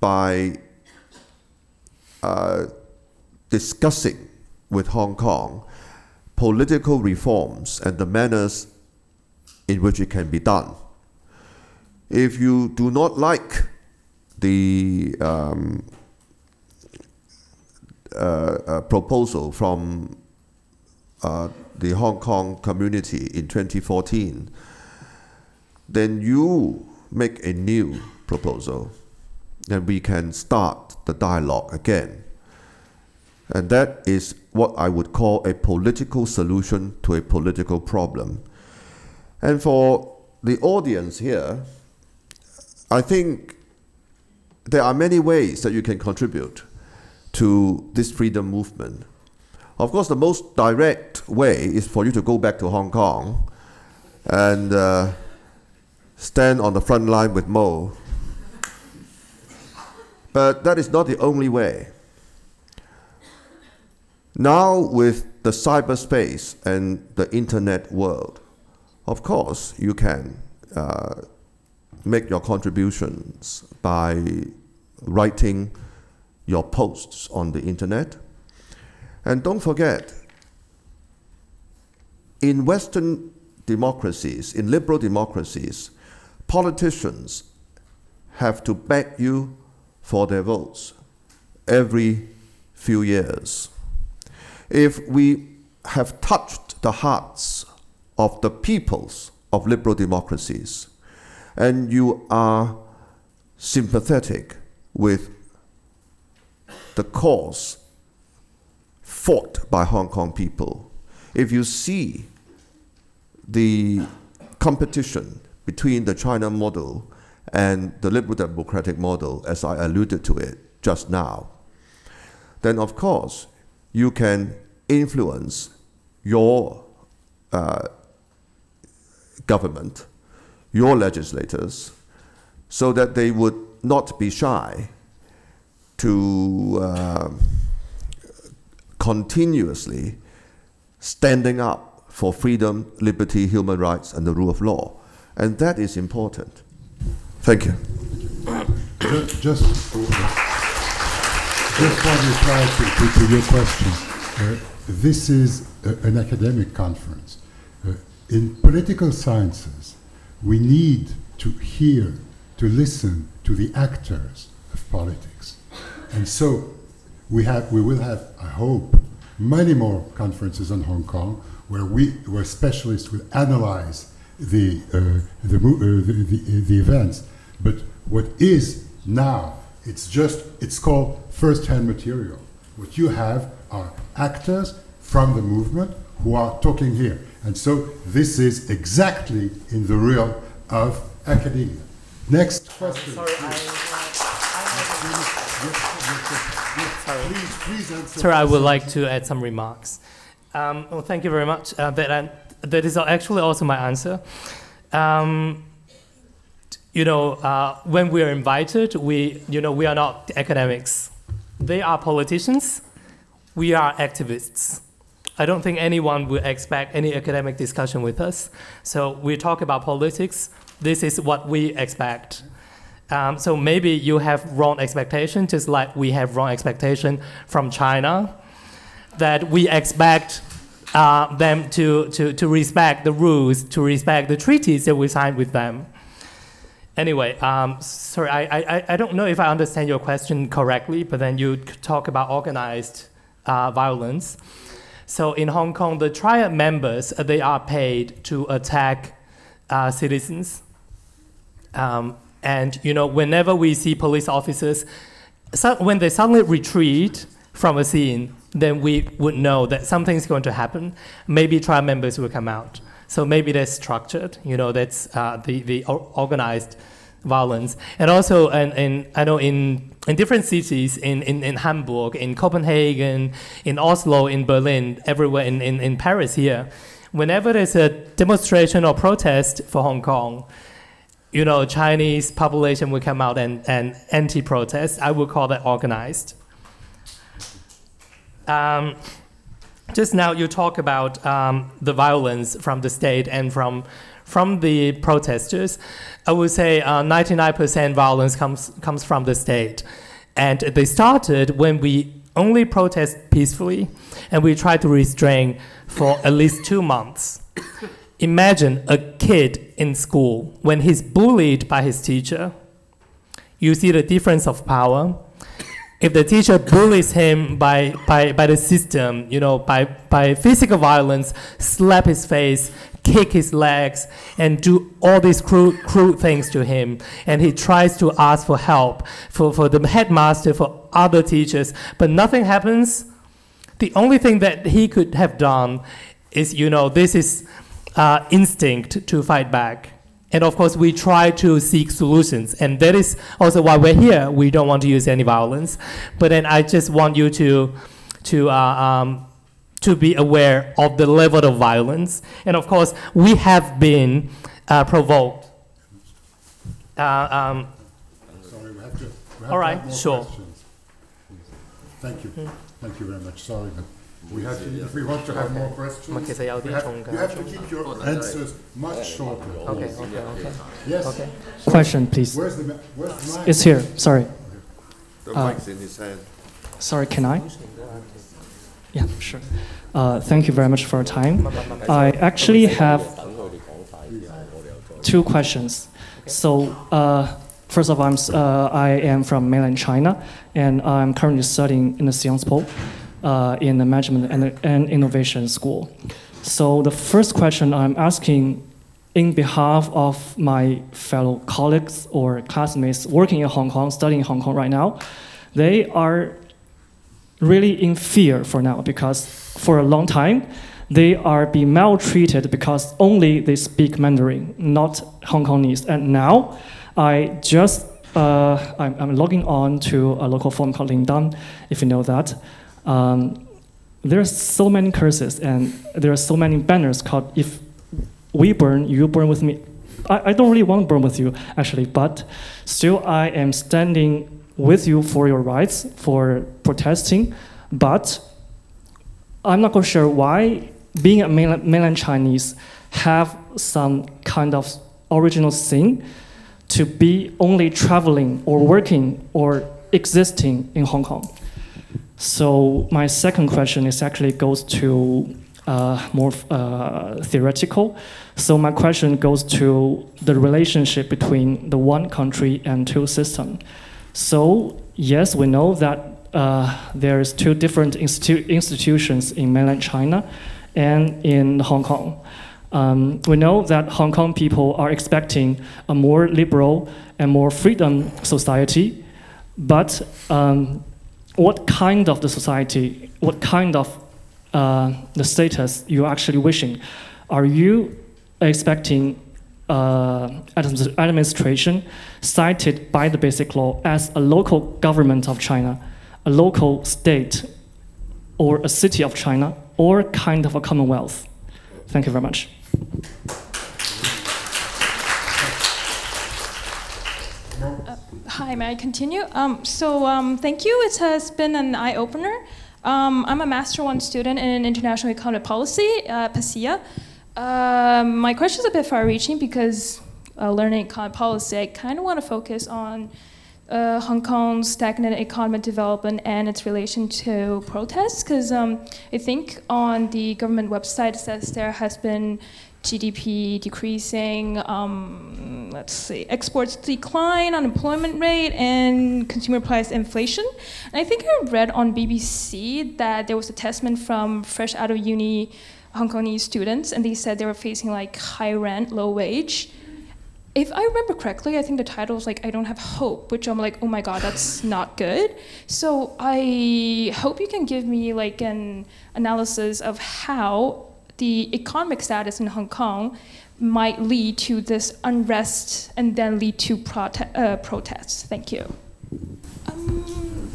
by uh, discussing with Hong Kong political reforms and the manners in which it can be done. If you do not like the um, uh, uh, proposal from uh, the Hong Kong community in 2014, then you make a new proposal and we can start the dialogue again. And that is what I would call a political solution to a political problem. And for the audience here, I think there are many ways that you can contribute to this freedom movement. Of course, the most direct way is for you to go back to Hong Kong and uh, stand on the front line with Mo. But that is not the only way. Now, with the cyberspace and the internet world, of course, you can uh, make your contributions by writing your posts on the internet. And don't forget, in Western democracies, in liberal democracies, politicians have to beg you for their votes every few years. If we have touched the hearts of the peoples of liberal democracies, and you are sympathetic with the cause fought by Hong Kong people, if you see the competition between the China model and the liberal democratic model, as I alluded to it just now, then of course you can influence your uh, government, your legislators, so that they would not be shy to uh, continuously standing up for freedom, liberty, human rights, and the rule of law. And that is important. Thank you. Ju- Just, reply to, to, to your question. Uh, this is a, an academic conference. Uh, in political sciences, we need to hear, to listen to the actors of politics. And so we, have, we will have, I hope, many more conferences on Hong Kong where, we, where specialists will analyze the, uh, the, uh, the, the, the events. But what is now, it's just, it's called first-hand material. What you have are actors from the movement who are talking here. And so this is exactly in the realm of academia. Next question. Please, please answer. Sir, I would like to add some remarks. Um, well, thank you very much. Uh, that, an- that is actually also my answer. Um, you know, uh, when we are invited, we, you know, we are not academics. They are politicians. We are activists. I don't think anyone will expect any academic discussion with us. So we talk about politics. This is what we expect. Um, so maybe you have wrong expectation, just like we have wrong expectation from China, that we expect uh, them to, to, to respect the rules, to respect the treaties that we signed with them. Anyway, um, sorry, I, I, I don't know if I understand your question correctly, but then you talk about organized uh, violence. So in Hong Kong, the triad members, uh, they are paid to attack uh, citizens. Um, and you know, whenever we see police officers, so when they suddenly retreat from a scene, then we would know that something's going to happen. Maybe triad members will come out. So maybe that's structured. You know, that's uh, the the organized violence. And also, and, I know in in different cities, in, in, in Hamburg, in Copenhagen, in Oslo, in Berlin, everywhere in, in, in Paris here, whenever there's a demonstration or protest for Hong Kong, you know, Chinese population will come out and, and anti-protest. I would call that organized. Um, just now you talk about um, the violence from the state and from from the protesters. I would say uh, 99% violence comes comes from the state, and they started when we only protest peacefully, and we try to restrain for at least two months. Imagine a kid in school when he's bullied by his teacher. You see the difference of power if the teacher bullies him by, by, by the system, you know, by, by physical violence, slap his face, kick his legs, and do all these cruel, cruel things to him, and he tries to ask for help for, for the headmaster, for other teachers, but nothing happens, the only thing that he could have done is, you know, this is uh, instinct to fight back. And of course, we try to seek solutions. And that is also why we're here. We don't want to use any violence. But then I just want you to, to, uh, um, to be aware of the level of violence. And of course, we have been uh, provoked. Uh, um, Sorry, we have to, we have All right, sure. questions. Thank you, thank you very much, sorry, we have to, if we want to have more questions, 咪其实有啲you have,重㗎 you have to keep your answers much shorter. Okay, okay, okay. Yes, Okay. Question, please. where's the, ma- where's the mic? It's here. Sorry. The Uh, mic's in his hand. Sorry, can I? Yeah, sure. Uh, thank you very much for your time. I actually have two questions. So, uh, first of all, I'm, s- uh, I am from mainland China, and I'm currently studying in the Xiangspo uh, in the Management and, and Innovation School. So, the first question I'm asking in behalf of my fellow colleagues or classmates working in Hong Kong, studying in Hong Kong right now, they are really in fear for now because for a long time they are being maltreated because only they speak Mandarin, not Hong Kongese. And now, I just uh, I'm, I'm, logging on to a local forum called Lingdan, if you know that. Um, there are so many curses and there are so many banners called "If we burn, you burn with me." I, I don't really want to burn with you actually, but still I am standing with you for your rights for protesting. But I'm not quite sure why being a mainland, mainland Chinese have some kind of original sin to be only traveling or working or existing in Hong Kong. So my second question is actually goes to uh, more uh, theoretical. So my question goes to the relationship between the one country and two system. So yes, we know that uh, there is two different institu institutions in mainland China and in Hong Kong. Um, we know that Hong Kong people are expecting a more liberal and more freedom society, but um, what kind of the society, what kind of uh, the status you're actually wishing? Are you expecting uh, administration cited by the Basic Law as a local government of China, a local state, or a city of China, or kind of a commonwealth? Thank you very much. Hi, may I continue? Um, so, um, thank you. It has been an eye opener. Um, I'm a Master 1 student in International Economic Policy at PSIA. Um, my question is a bit far reaching because uh, learning economic policy, I kind of want to focus on uh, Hong Kong's stagnant economic development and its relation to protests. Because um, I think on the government website it says there has been GDP decreasing, um, let's see, exports decline, unemployment rate, and consumer price inflation. And I think I read on BBC that there was a testament from fresh out of uni Hong Kongese students, and they said they were facing like high rent, low wage. If I remember correctly, I think the title was like I Don't Have Hope, which I'm like, oh my god, that's not good. So I hope you can give me like an analysis of how the economic status in Hong Kong might lead to this unrest and then lead to prote- uh, protests. Thank you. Um,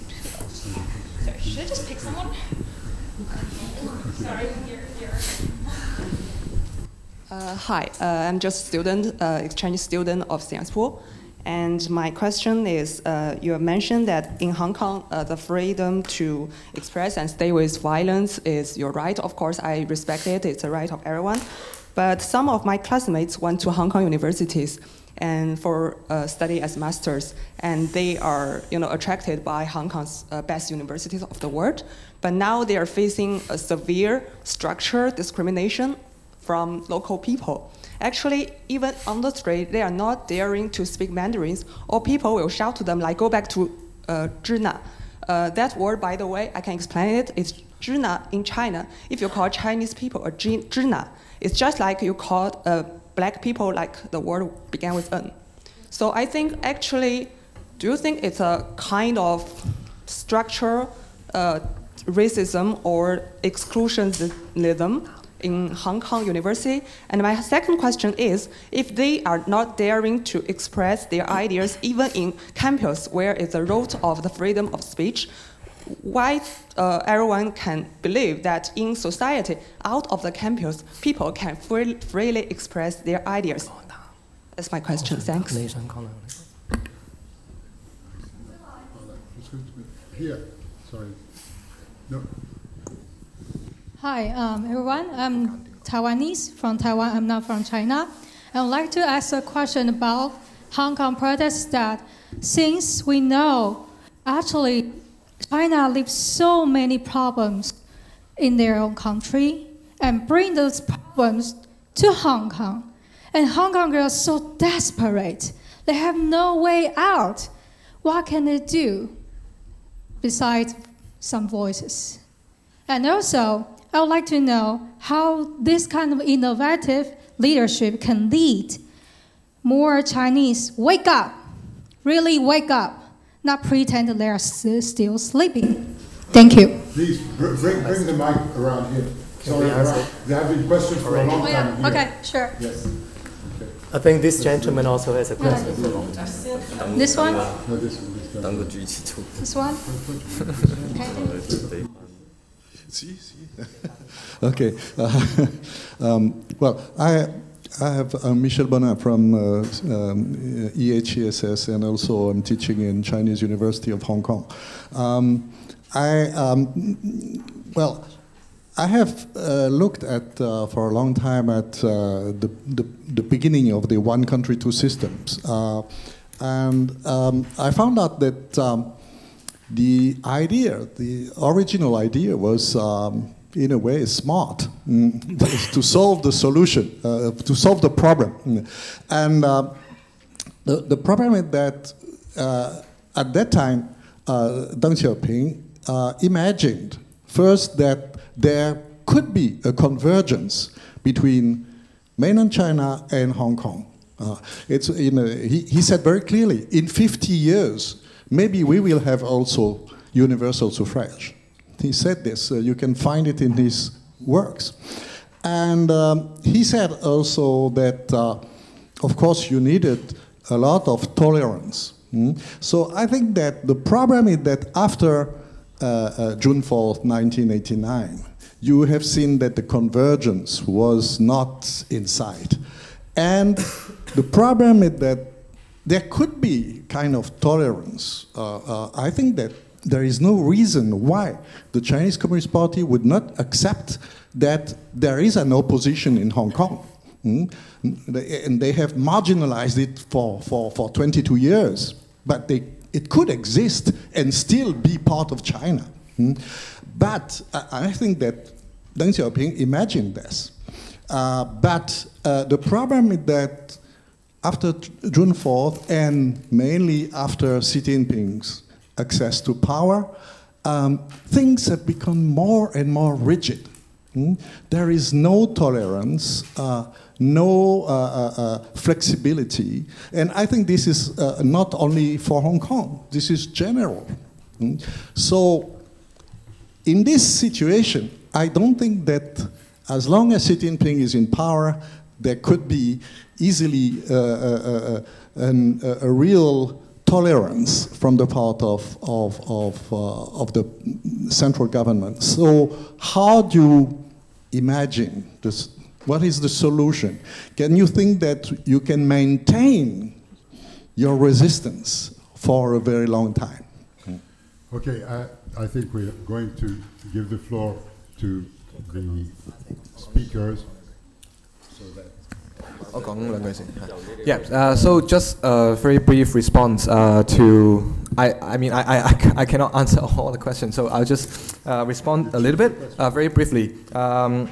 sorry, should I just pick someone? Sorry, here, here. Uh, hi, uh, I'm just a student, uh, exchange student of Singapore. And my question is, uh, you have mentioned that in Hong Kong, uh, the freedom to express and stay with violence is your right. Of course, I respect it. It's a right of everyone. But some of my classmates went to Hong Kong universities and for uh, study as masters, and they are, you know, attracted by Hong Kong's uh, best universities of the world. But now they are facing a severe structural discrimination from local people. Actually, even on the street, they are not daring to speak Mandarins, or people will shout to them, like, go back to uh, Zhina. Uh, that word, by the way, I can explain it. It's Zhina in China. If you call Chinese people a Zhina, it's just like you call uh, black people like the word began with N. So I think actually, do you think it's a kind of structural uh, racism or exclusionism in Hong Kong University? And my second question is, if they are not daring to express their ideas even in campus where it's the root of the freedom of speech, why uh, everyone can believe that in society, out of the campus, people can free, freely express their ideas? That's my question. Thanks. Here, sorry. No. Hi, um, everyone. I'm Taiwanese from Taiwan. I'm not from China. I would like to ask a question about Hong Kong protests that since we know actually China leaves so many problems in their own country and bring those problems to Hong Kong. And Hong Kong girls so desperate. They have no way out. What can they do besides some voices? And also, I would like to know how this kind of innovative leadership can lead more Chinese wake up, really wake up, not pretend they are still sleeping. Thank you. Please bring, bring, bring the mic around here. Sorry, they have been questions for a long oh, yeah. time. Here. Okay, sure. Yes. I think this gentleman also has a question. Yeah. This one? No, this one. This one? okay. Okay. Uh, um, well, I I have uh, Michel Bonnin from uh, um, EHESS, and also I'm teaching in Chinese University of Hong Kong. Um, I, um, well, I have uh, looked at uh, for a long time at uh, the, the, the beginning of the one country, two systems. Uh, and um, I found out that um, the idea, the original idea was, um, in a way, smart mm, to solve the solution, uh, to solve the problem. Mm. And uh, the, the problem is that uh, at that time, uh, Deng Xiaoping uh, imagined first that there could be a convergence between mainland China and Hong Kong. Uh, it's in he, he said very clearly, in 50 years, maybe we will have also universal suffrage. He said this, uh, you can find it in his works. And um, he said also that, uh, of course, you needed a lot of tolerance. mm. So I think that the problem is that after uh, uh, June 4th, 1989, you have seen that the convergence was not in sight. And the problem is that there could be kind of tolerance. Uh, uh, I think that there is no reason why the Chinese Communist Party would not accept that there is an opposition in Hong Kong. Mm? And they have marginalized it for, for, for 22 years, but they, it could exist and still be part of China. Mm? But I think that Deng Xiaoping imagined this. Uh, but uh, the problem is that after June 4th, and mainly after Xi Jinping's access to power, um, things have become more and more rigid. Mm? There is no tolerance, uh, no uh, uh, uh, flexibility, and I think this is uh, not only for Hong Kong, this is general. Mm? So, in this situation, I don't think that as long as Xi Jinping is in power, there could be easily uh, an, a real tolerance from the part of, of, of, uh, of the central government. So, how do you imagine this? What is the solution? Can you think that you can maintain your resistance for a very long time? Okay, I, I think we're going to give the floor to the speakers. So that 我讲两句先。Yeah, uh, so just a very brief response uh, to. I, I mean, I, I, I ca- I cannot answer all the questions, so I'll just uh, respond a little bit, uh, very briefly. Um,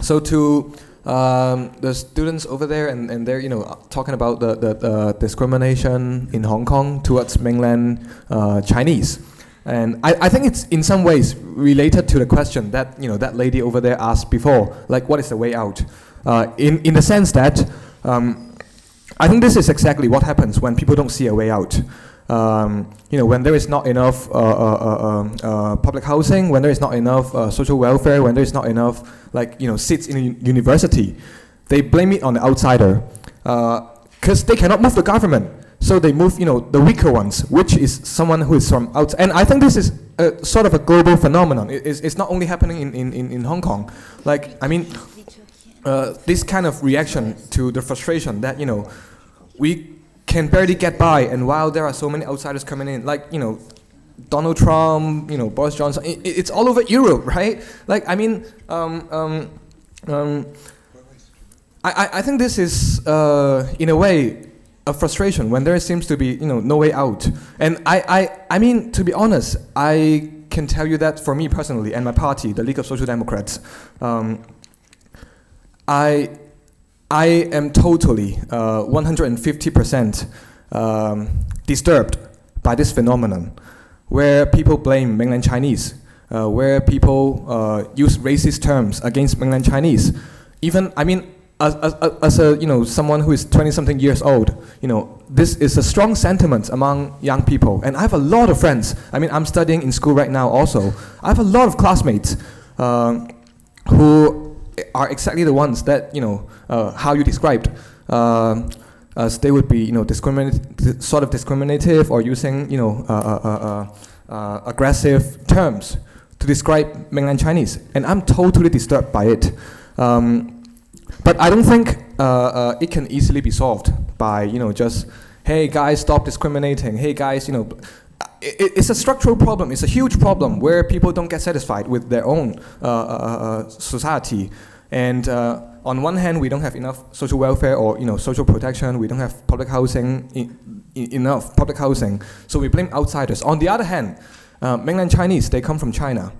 so to um, the students over there, and, and they're you know talking about the, the, the discrimination in Hong Kong towards mainland uh, Chinese. And I, I think it's in some ways related to the question that you know that lady over there asked before, like what is the way out? Uh, in in the sense that um, I think this is exactly what happens when people don't see a way out. Um, you know, when there is not enough uh, uh, uh, um, uh, public housing, when there is not enough social welfare, when there is not enough like you know seats in a university, they blame it on the outsider because they cannot move the government. So they move, you know, the weaker ones, which is someone who is from outside. And I think this is a, sort of a global phenomenon. It, it's, it's not only happening in, in, in, in Hong Kong. Like, I mean, uh, this kind of reaction to the frustration that, you know, we can barely get by, and while there are so many outsiders coming in, like, you know, Donald Trump, you know, Boris Johnson, it, it's all over Europe, right? Like, I mean, um, um, um, I, I- think this is, uh, in a way, a frustration when there seems to be, you know, no way out. And I, I, I mean, to be honest, I can tell you that for me personally and my party, the League of Social Democrats, um, I, I am totally uh, 150% um, disturbed by this phenomenon where people blame mainland Chinese, uh, where people uh, use racist terms against mainland Chinese. Even, I mean, as, as, as a, you know, someone who is 20 something years old, you know, this is a strong sentiment among young people. And I have a lot of friends. I mean, I'm studying in school right now also. I have a lot of classmates um, who are exactly the ones that you know uh, how you described. Uh, as they would be, you know, discriminat- sort of discriminative or using, you know, uh, uh, uh, uh, aggressive terms to describe mainland Chinese, and I'm totally disturbed by it. Um, but I don't think uh, uh, it can easily be solved by, you know, just, hey guys, stop discriminating. Hey guys, you know, it, it's a structural problem. It's a huge problem where people don't get satisfied with their own uh, uh, uh, society, and on one hand, we don't have enough social welfare or you know social protection. We don't have public housing in, in enough public housing, so we blame outsiders. On the other hand, mainland Chinese they come from China,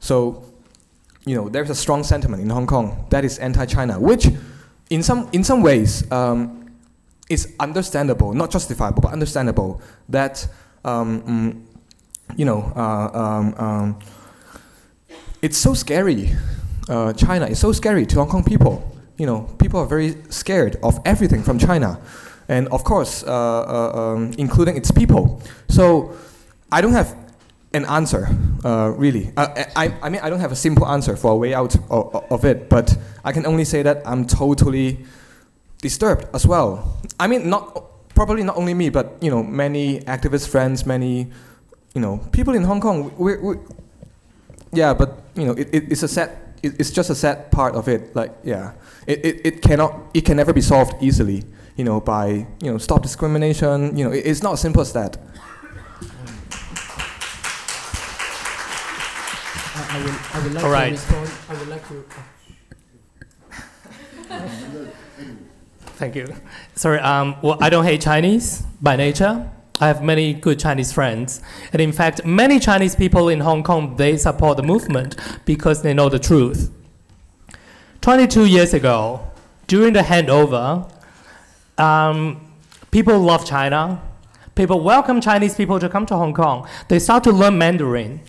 so you know there's a strong sentiment in Hong Kong that is anti-China, which in some in some ways um, is understandable, not justifiable, but understandable that um, mm, you know uh, um, um, it's so scary uh, China is so scary to Hong Kong people. You know, people are very scared of everything from China, and of course, uh, uh, um, including its people. So, I don't have an answer, uh, really. Uh, I, I mean, I don't have a simple answer for a way out of, of it, but I can only say that I'm totally disturbed as well. I mean, not probably not only me, but you know, many activist friends, many you know, people in Hong Kong. We, we, yeah, but you know, it, it, it's a sad it, it's just a sad part of it. Like, yeah, it, it, it cannot, it can never be solved easily, you know, by, you know, stop discrimination. You know, it, it's not as simple as that. I, I, will, I would like All to respond. I would like to. Uh, Thank you. Sorry, um, well, I don't hate Chinese by nature. I have many good Chinese friends. And in fact, many Chinese people in Hong Kong, they support the movement because they know the truth. 22 years ago, during the handover, um, people love China. People welcome Chinese people to come to Hong Kong. They start to learn Mandarin.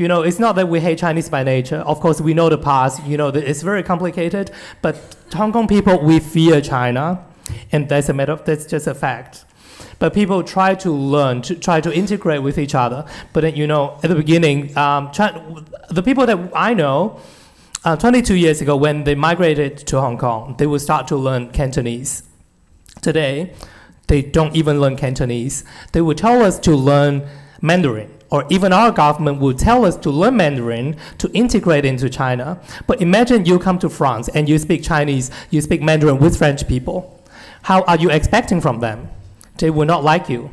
You know, it's not that we hate Chinese by nature. Of course, we know the past. You know, it's very complicated. But Hong Kong people, we fear China, and that's a matter. Of, that's just a fact. But people try to learn, to try to integrate with each other. But then, you know, at the beginning, um, China, the people that I know, uh, 22 years ago, when they migrated to Hong Kong, they would start to learn Cantonese. Today, they don't even learn Cantonese. They would tell us to learn Mandarin, or even our government would tell us to learn Mandarin to integrate into China. But imagine you come to France and you speak Chinese, you speak Mandarin with French people. How are you expecting from them? They will not like you.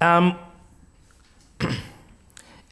Um,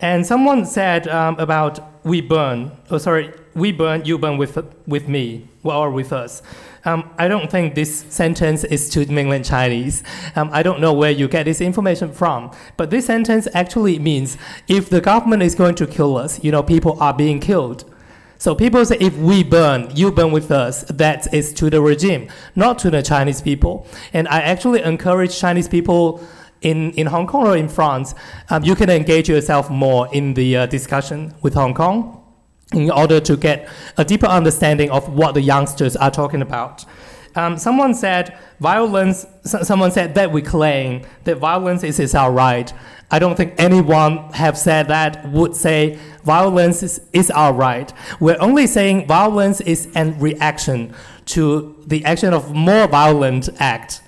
and someone said um, about we burn, oh sorry, we burn, you burn with, with me, or with us. Um, I don't think this sentence is to mainland Chinese. Um, I don't know where you get this information from, but this sentence actually means if the government is going to kill us, you know, people are being killed. So people say if we burn, you burn with us, that is to the regime, not to the Chinese people. And I actually encourage Chinese people in, in Hong Kong or in France, um, you can engage yourself more in the uh, discussion with Hong Kong in order to get a deeper understanding of what the youngsters are talking about. Um, someone said violence. Someone said that we claim that violence is, is our right. I don't think anyone have said that would say violence is, is our right. We're only saying violence is an reaction to the action of more violent act.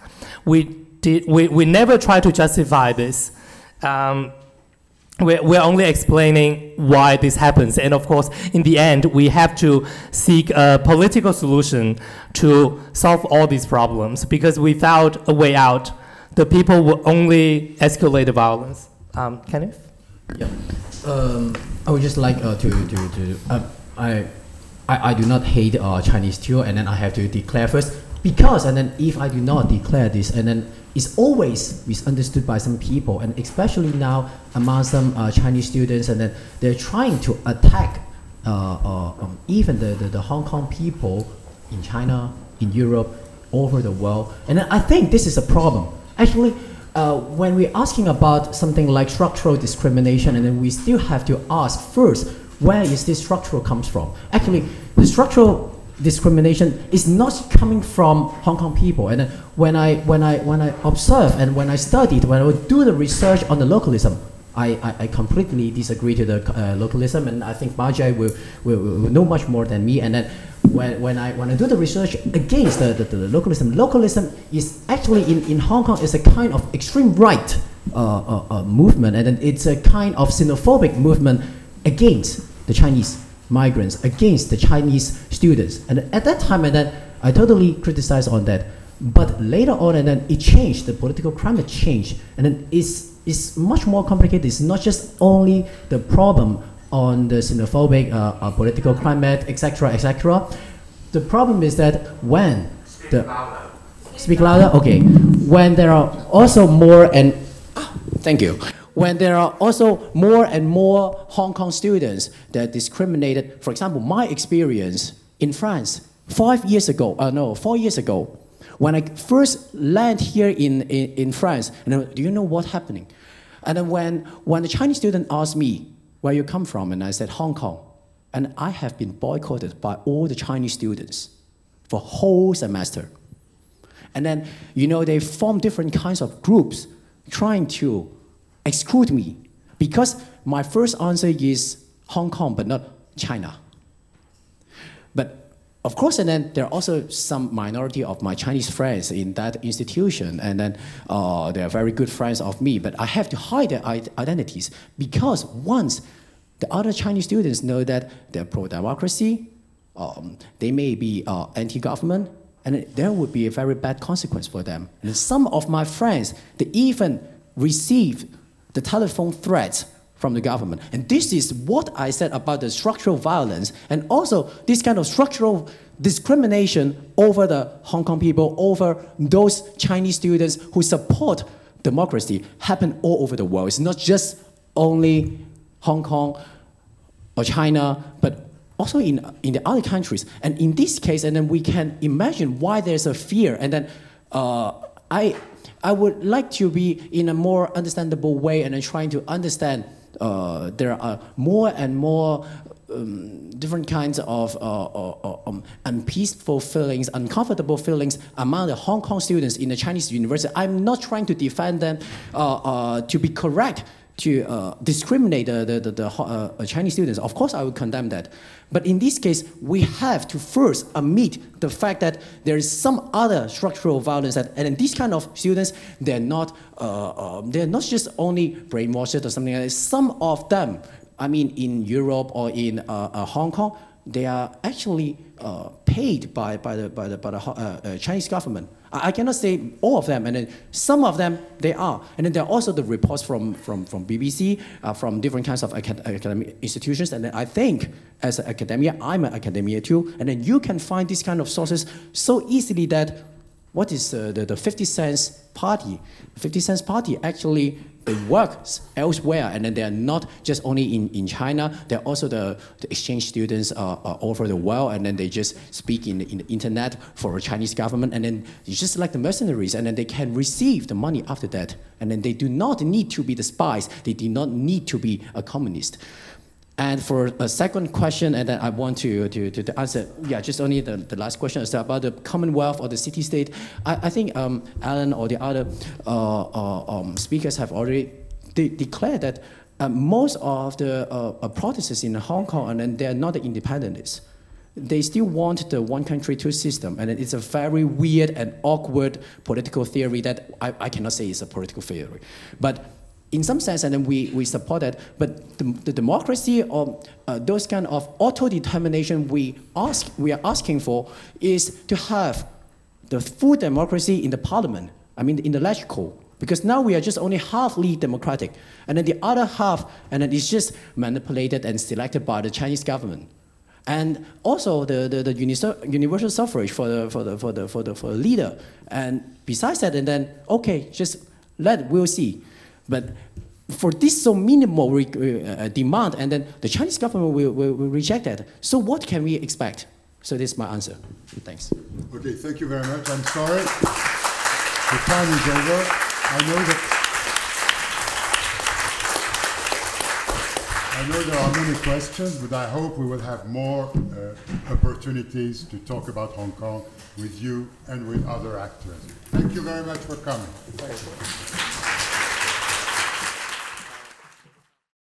We did. We, we never try to justify this. Um, we're, we're only explaining why this happens. And of course, in the end, we have to seek a political solution to solve all these problems because without a way out, the people will only escalate the violence. Um, Kenneth? Yeah. Um, I would just like uh, to to to uh, I, I I do not hate uh, Chinese too, and then I have to declare first because and then if I do not declare this, and then it's always misunderstood by some people, and especially now among some uh, Chinese students, and then they're trying to attack uh, uh, um, even the, the the Hong Kong people in China, in Europe, over the world, and I think this is a problem. Actually, uh, when we're asking about something like structural discrimination, and then we still have to ask first, where is this structural comes from? Actually, the structural discrimination is not coming from Hong Kong people. And when I when I when I observe and when I studied, when I would do the research on the localism, I, I, I completely disagree to the uh, localism, and I think Ma Jai will, will, will know much more than me. And then when, when, I, when I do the research against the, the, the localism, localism is actually in, in Hong Kong is a kind of extreme right uh, uh, uh, movement, and then it's a kind of xenophobic movement against the Chinese migrants, against the Chinese students. And at that time, and then I totally criticized on that. But later on, and then it changed. The political climate changed, and then it's it's much more complicated. It's not just only the problem on the xenophobic uh, uh, political climate, etc., etc. The problem is that when the speak louder. Okay, when there are also more and ah, thank you. When there are also more and more Hong Kong students that discriminated, for example, my experience in France five years ago, uh, no, four years ago, when I first landed here in, in, in France, and then, do you know what's happening? And then when, when the Chinese student asked me, where you come from, and I said, Hong Kong. And I have been boycotted by all the Chinese students for whole semester. And then, you know, they form different kinds of groups trying to exclude me because my first answer is Hong Kong, but not China. But of course, and then there are also some minority of my Chinese friends in that institution, and then uh, they are very good friends of me. But I have to hide their identities because once the other Chinese students know that they're pro-democracy, um, they may be uh, anti-government, and there would be a very bad consequence for them. And some of my friends, they even received the telephone threats from the government. And this is what I said about the structural violence and also this kind of structural discrimination over the Hong Kong people, over those Chinese students who support democracy happen all over the world. It's not just only Hong Kong or China, but also in, in the other countries. And in this case, and then we can imagine why there's a fear. And then uh, I, I would like to be in a more understandable way and trying to understand uh, there are more and more um, different kinds of uh, uh, uh, um, unpeaceful feelings, uncomfortable feelings among the Hong Kong students in the Chinese university. I'm not trying to defend them uh, uh, to be correct to uh, discriminate the, the, the, the uh, Chinese students. Of course, I would condemn that. But in this case, we have to first admit the fact that there is some other structural violence, that, and these kind of students, they're not, uh, um, they're not just only brainwashed or something like that. Some of them, I mean, in Europe or in uh, uh, Hong Kong, they are actually uh, paid by, by the, by the, by the Chinese government. I cannot say all of them, and then some of them they are, and then there are also the reports from from from BBC, uh, from different kinds of acad academic institutions, and then I think as an academia, I'm an academia too, and then you can find these kind of sources so easily that what is uh, the the 50 cents party? 50 cents party actually they work elsewhere, and then they are not just only in, in China. They're also the, the exchange students uh, uh, all over the world, and then they just speak in the, in the internet for the Chinese government, and then it's just like the mercenaries, and then they can receive the money after that, and then they do not need to be the spies. They do not need to be a communist. And for a second question, and then I want to, to, to, to answer, yeah, just only the, the last question is about the Commonwealth or the city state. I, I think um, Alan or the other uh, uh, um, speakers have already de declared that uh, most of the uh, uh, protesters in Hong Kong, and they're not the independentists. They still want the one country, two system, and it's a very weird and awkward political theory that I, I cannot say is a political theory. But in some sense, and then we, we support it, But the, the democracy or uh, those kind of auto-determination we ask we are asking for is to have the full democracy in the parliament. I mean, in the legislature. Because now we are just only halfly democratic, and then the other half, and then it's just manipulated and selected by the Chinese government. And also the, the, the universal suffrage for the, for, the, for, the, for, the, for the leader. And besides that, and then, okay, just let, we'll see. But for this so minimal uh, uh, demand, and then the Chinese government will, will, will, reject that. So what can we expect? So this is my answer. Thanks. Okay, thank you very much. I'm sorry. The time is over. I know that I know there are many questions, but I hope we will have more uh, opportunities to talk about Hong Kong with you and with other actors. Thank you very much for coming.